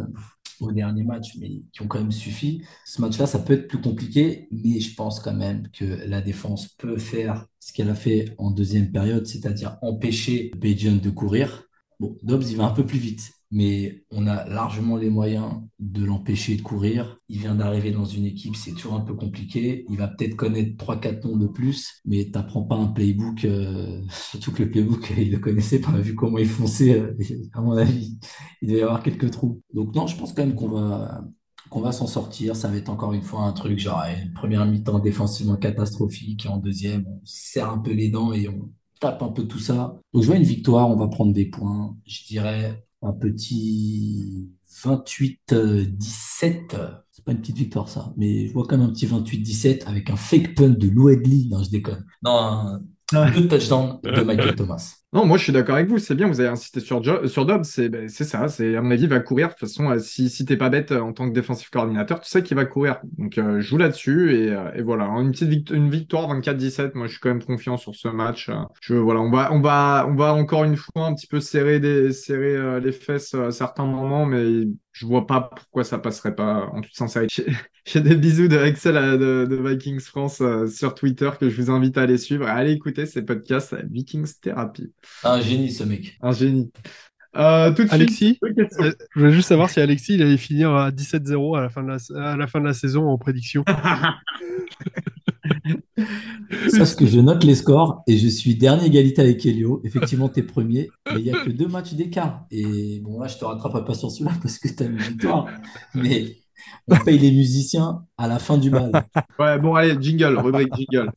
au dernier match, mais qui ont quand même suffi. Ce match-là, ça peut être plus compliqué, mais je pense quand même que la défense peut faire ce qu'elle a fait en deuxième période, c'est-à-dire empêcher Bayern de courir. Bon, Dobbs, il va un peu plus vite, mais on a largement les moyens de l'empêcher de courir. Il vient d'arriver dans une équipe, c'est toujours un peu compliqué. Il va peut-être connaître 3-4 noms de plus, mais t'apprends pas un playbook, euh, [laughs] surtout que le playbook, il le connaissait pas, vu comment il fonçait, euh, à mon avis, il devait y avoir quelques trous. Donc non, je pense quand même qu'on va, qu'on va s'en sortir. Ça va être encore une fois un truc, genre une première mi-temps défensivement catastrophique, et en deuxième, on serre un peu les dents et on tape un peu tout ça. Donc je vois une victoire, on va prendre des points. Je dirais un petit 28-17. C'est pas une petite victoire ça, mais je vois quand même un petit 28-17 avec un fake punt de Lou Edley. Non, je déconne. Non, un Ouais. deux touchdowns de Michael Thomas. Non, moi je suis d'accord avec vous, c'est bien, vous avez insisté sur, Jo- sur Dobbs, c'est ben, ça, c'est à mon avis, il va courir. De toute façon, euh, si, si t'es pas bête euh, en tant que défensif coordinateur, tu sais qu'il va courir. Donc euh, joue là-dessus et, euh, voilà, une petite victoire 24-17, moi je suis quand même confiant sur ce match. Je, voilà, on va, on, va, on va encore une fois un petit peu serrer, des, serrer les fesses à certains moments, mais je vois pas pourquoi ça passerait pas en toute sincérité. [laughs] J'ai des bisous de Excel de, Vikings France sur Twitter que je vous invite à aller suivre. Allez écouter ces podcasts Vikings Therapy. Un génie ce mec. Un génie. Euh, tout de suite. Alexis, euh, je voulais juste savoir si Alexis il allait finir à 17-0 à la fin de la, à la fin de la saison en prédiction. [laughs] Sache que je note les scores et je suis dernier égalité avec Elio. Effectivement, t'es premier, mais il n'y a que deux matchs d'écart. Et bon, là, je te rattraperai pas sur celui-là parce que t'as une victoire. Mais on paye les musiciens à la fin du bal. Ouais, bon, allez, jingle, rubrique jingle.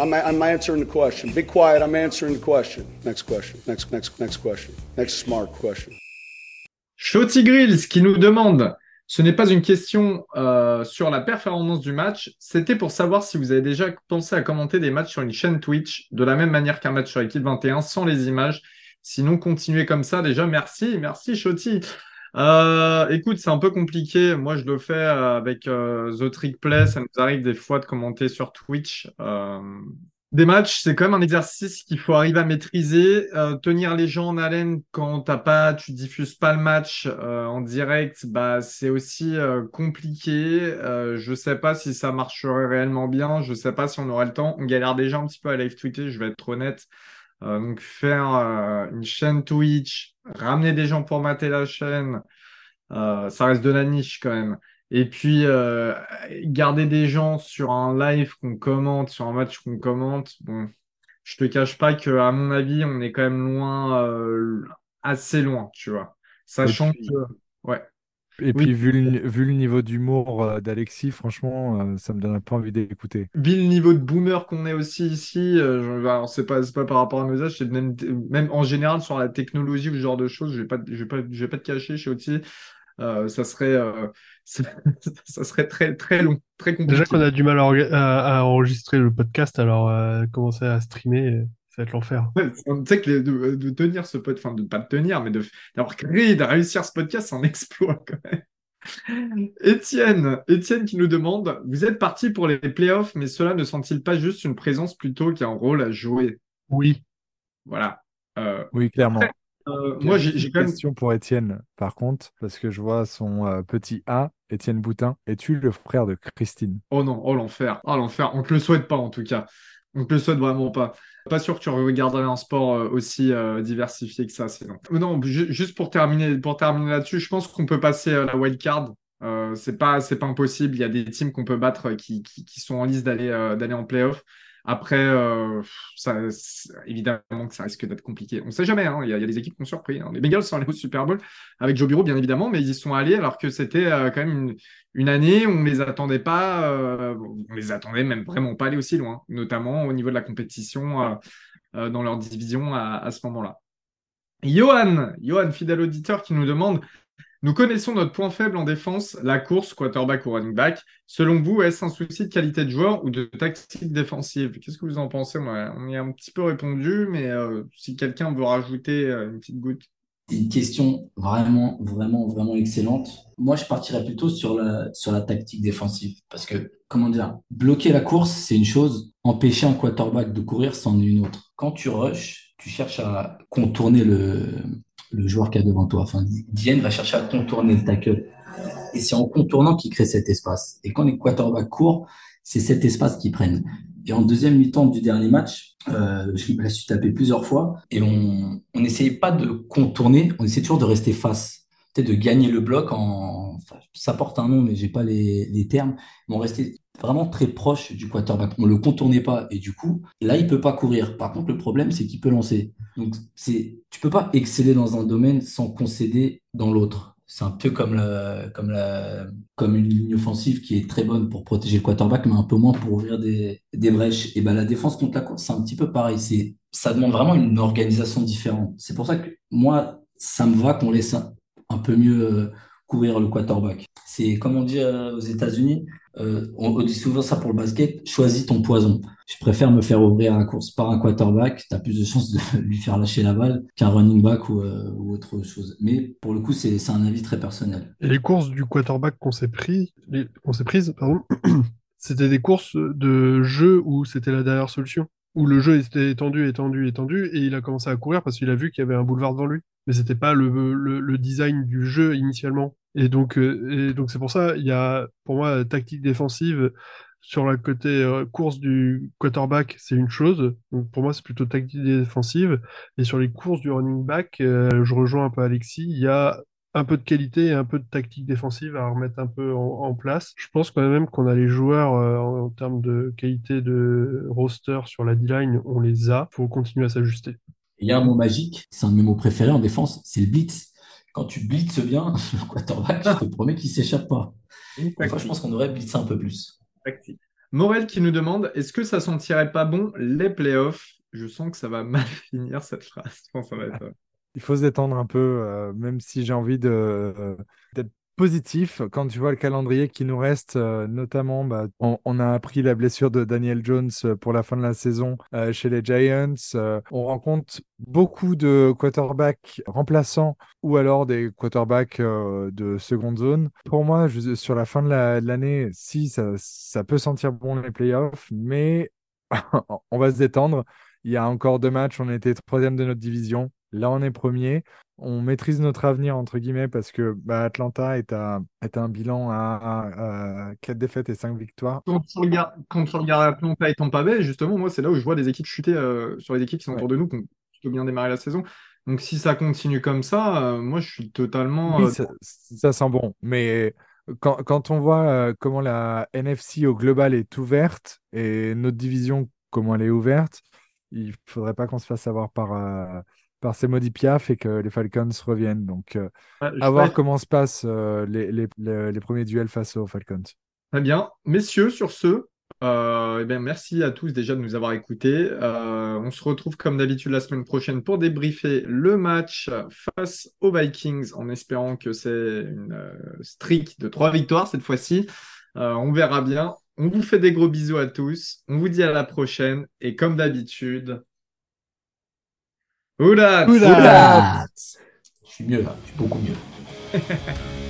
I'm, I'm answering the question. Be quiet. I'm answering the question. Next question. Next, next, next question. Next smart question. Shotty Grills qui nous demande Ce n'est pas une question euh, sur la performance du match, c'était pour savoir si vous avez déjà pensé à commenter des matchs sur une chaîne Twitch de la même manière qu'un match sur l'équipe 21 sans les images. Sinon, continuez comme ça. Déjà, merci, merci Shoti. Euh, écoute, c'est un peu compliqué. Moi, je le fais euh, avec euh, The Trick Play. Ça nous arrive des fois de commenter sur Twitch. Euh, des matchs, c'est quand même un exercice qu'il faut arriver à maîtriser. Tenir les gens en haleine quand t'as pas, tu diffuses pas le match en direct, bah c'est aussi compliqué. Je sais pas si ça marcherait réellement bien. Je sais pas si on aurait le temps. On galère déjà un petit peu à live tweeter. Je vais être honnête. Euh, donc faire euh, une chaîne Twitch, ramener des gens pour mater la chaîne, euh, ça reste de la niche quand même. Et puis euh, garder des gens sur un live qu'on commente, sur un match qu'on commente, bon, je te cache pas que à mon avis, on est quand même loin, euh, assez loin, tu vois. Sachant puis- que, ouais. Et Oui. puis, vu le, vu le niveau d'humour euh, d'Alexis, franchement, euh, ça me donne pas envie d'écouter. Vu le niveau de boomer qu'on est aussi ici, euh, je- alors c'est pas, c'est pas par rapport à nos âges, c'est même, même en général sur la technologie ou ce genre de choses, je vais pas, je vais pas, je vais pas te cacher chez Oti, euh, ça serait, euh, [laughs] ça, ça serait très, très long, très compliqué. Déjà qu'on a du mal à, orga- à- à enregistrer le podcast, alors euh, commencer à streamer, euh, ça va être l'enfer. Ouais, Tu sais que les- de, de tenir ce podcast, enfin de pas de tenir, mais d'avoir créé, de réussir ce podcast, c'est un exploit quand même. Étienne, Étienne qui nous demande, vous êtes parti pour les playoffs, mais cela ne sent-il pas juste une présence plutôt qu'un rôle à jouer? Oui, Voilà. Euh, Oui, clairement. euh, moi, j'ai j'ai une quand même question pour Étienne, par contre, parce que je vois son euh, petit A, Étienne Boutin. Es-tu le frère de Christine? Oh non, oh l'enfer, oh l'enfer. On te le souhaite pas en tout cas. On te le souhaite vraiment pas. Pas sûr que tu regarderais un sport euh, aussi euh, diversifié que ça, sinon. Non, ju- juste pour terminer, pour terminer là-dessus, je pense qu'on peut passer euh, la wild card. Euh, c'est pas, impossible. Il y a des teams qu'on peut battre qui, sont en liste d'aller d'aller en playoff. Après, euh, évidemment que ça risque d'être compliqué. On sait jamais. hein. Il y a, des équipes qui ont surpris. hein. Les Bengals sont allés au Super Bowl avec Joe Bureau, bien évidemment, mais ils y sont allés alors que c'était euh, quand même une, année où on les attendait pas, euh, on les attendait même vraiment pas aller aussi loin, notamment au niveau de la compétition euh, dans leur division à, à ce moment-là. Johan, Johan, fidèle auditeur qui nous demande, nous connaissons notre point faible en défense, la course, quarterback ou running back. Selon vous, est-ce un souci de qualité de joueur ou de tactique défensive? Qu'est-ce que vous en pensez? On y a un petit peu répondu, mais euh, si quelqu'un veut rajouter euh, une petite goutte. C'est une question vraiment, vraiment, vraiment excellente. Moi, je partirais plutôt sur la, sur la tactique défensive. Parce que, comment dire, bloquer la course, c'est une chose. Empêcher un quarterback de courir, c'en est une autre. Quand tu rushes, tu cherches à contourner le, le joueur qui est devant toi. Enfin, Diane va chercher à contourner le tackle. Et c'est en contournant qu'il crée cet espace. Et quand les quarterbacks courent, c'est cet espace qu'ils prennent. Et en deuxième mi-temps du dernier match, euh, je me suis tapé plusieurs fois et on n'essayait pas de contourner, on essayait toujours de rester face, peut-être de gagner le bloc en, ça porte un nom mais j'ai pas les, les termes, mais on restait vraiment très proche du quarterback, on le contournait pas et du coup là il peut pas courir. Par contre le problème c'est qu'il peut lancer. Donc c'est, tu peux pas exceller dans un domaine sans concéder dans l'autre. C'est un peu comme la, comme la, comme une ligne offensive qui est très bonne pour protéger le quarterback, mais un peu moins pour ouvrir des, des brèches. Et ben, la défense contre la course, c'est un petit peu pareil. Ça demande vraiment une organisation différente. C'est pour ça que moi, ça me va qu'on laisse un, un peu mieux euh, courir le quarterback. C'est comme on dit euh, aux États-Unis, euh, on, dit souvent ça pour le basket, choisis ton poison. Je préfère me faire ouvrir la course par un quarterback, tu as plus de chances de [laughs] lui faire lâcher la balle qu'un running back ou, euh, autre chose. Mais pour le coup, c'est un avis très personnel. Et les courses du quarterback qu'on s'est pris, qu'on s'est prises, [clears throat] c'était des courses de jeu où c'était la dernière solution. Où le jeu était étendu, étendu, étendu, et il a commencé à courir parce qu'il a vu qu'il y avait un boulevard devant lui. Mais c'était pas le design du jeu initialement. Et donc, euh, et donc c'est pour ça, il y a, pour moi, tactique défensive sur la côté euh, course du quarterback, c'est une chose. Donc pour moi, c'est plutôt tactique défensive. Et sur les courses du running back, euh, je rejoins un peu Alexis. Il y a un peu de qualité et un peu de tactique défensive à remettre un peu en, place. Je pense quand même qu'on a les joueurs euh, en, en termes de qualité de roster sur la D-line, on les a. Faut continuer à s'ajuster. Il y a un mot magique, c'est un de mes mots préférés en défense, c'est le blitz. Quand tu blitzes bien, [laughs] le quarterback, je te promets qu'il s'échappe pas. Fois, je pense qu'on devrait blitzer un peu plus. Tactique. Morel qui nous demande est-ce que ça sentirait pas bon les playoffs? Je sens que ça va mal [laughs] finir cette phrase. Je pense que ça va être. euh, Il faut se détendre un peu, euh, même si j'ai envie de, euh, d'être positif quand tu vois le calendrier qui nous reste, euh, notamment bah, on, a appris la blessure de Daniel Jones euh, pour la fin de la saison euh, chez les Giants. on rencontre beaucoup de quarterbacks remplaçants ou alors des quarterbacks de seconde zone. Pour moi, sur la fin de l'année, si ça, ça peut sentir bon les playoffs, mais [laughs] on va se détendre. Il y a encore deux matchs, on était troisième de notre division. Là, on est premier on maîtrise notre avenir, entre guillemets, parce que bah, Atlanta est à, est un bilan à, 4 défaites et 5 victoires. Quand tu regardes, quand tu regardes Atlanta et Tampa Bay, justement, moi, c'est là où je vois des équipes chuter euh, sur les équipes qui sont autour de nous, qui ont plutôt bien démarré la saison. Donc, si ça continue comme ça, euh, moi, je suis totalement. Euh, ça, sent bon. Mais quand, quand on voit comment la NFC au global est ouverte et notre division, comment elle est ouverte, il faudrait pas qu'on se fasse avoir par par ces maudits Piaf et que les Falcons reviennent. Donc, euh, à voir comment se passent euh, les, les, premiers duels face aux Falcons. Très bien. Messieurs, sur ce, euh, eh bien, merci à tous déjà de nous avoir écoutés. on se retrouve comme d'habitude la semaine prochaine pour débriefer le match face aux Vikings en espérant que c'est une streak de trois victoires cette fois-ci. on verra bien. On vous fait des gros bisous à tous. On vous dit à la prochaine. Et comme d'habitude, Oula Je suis mieux là, je suis beaucoup mieux. [laughs]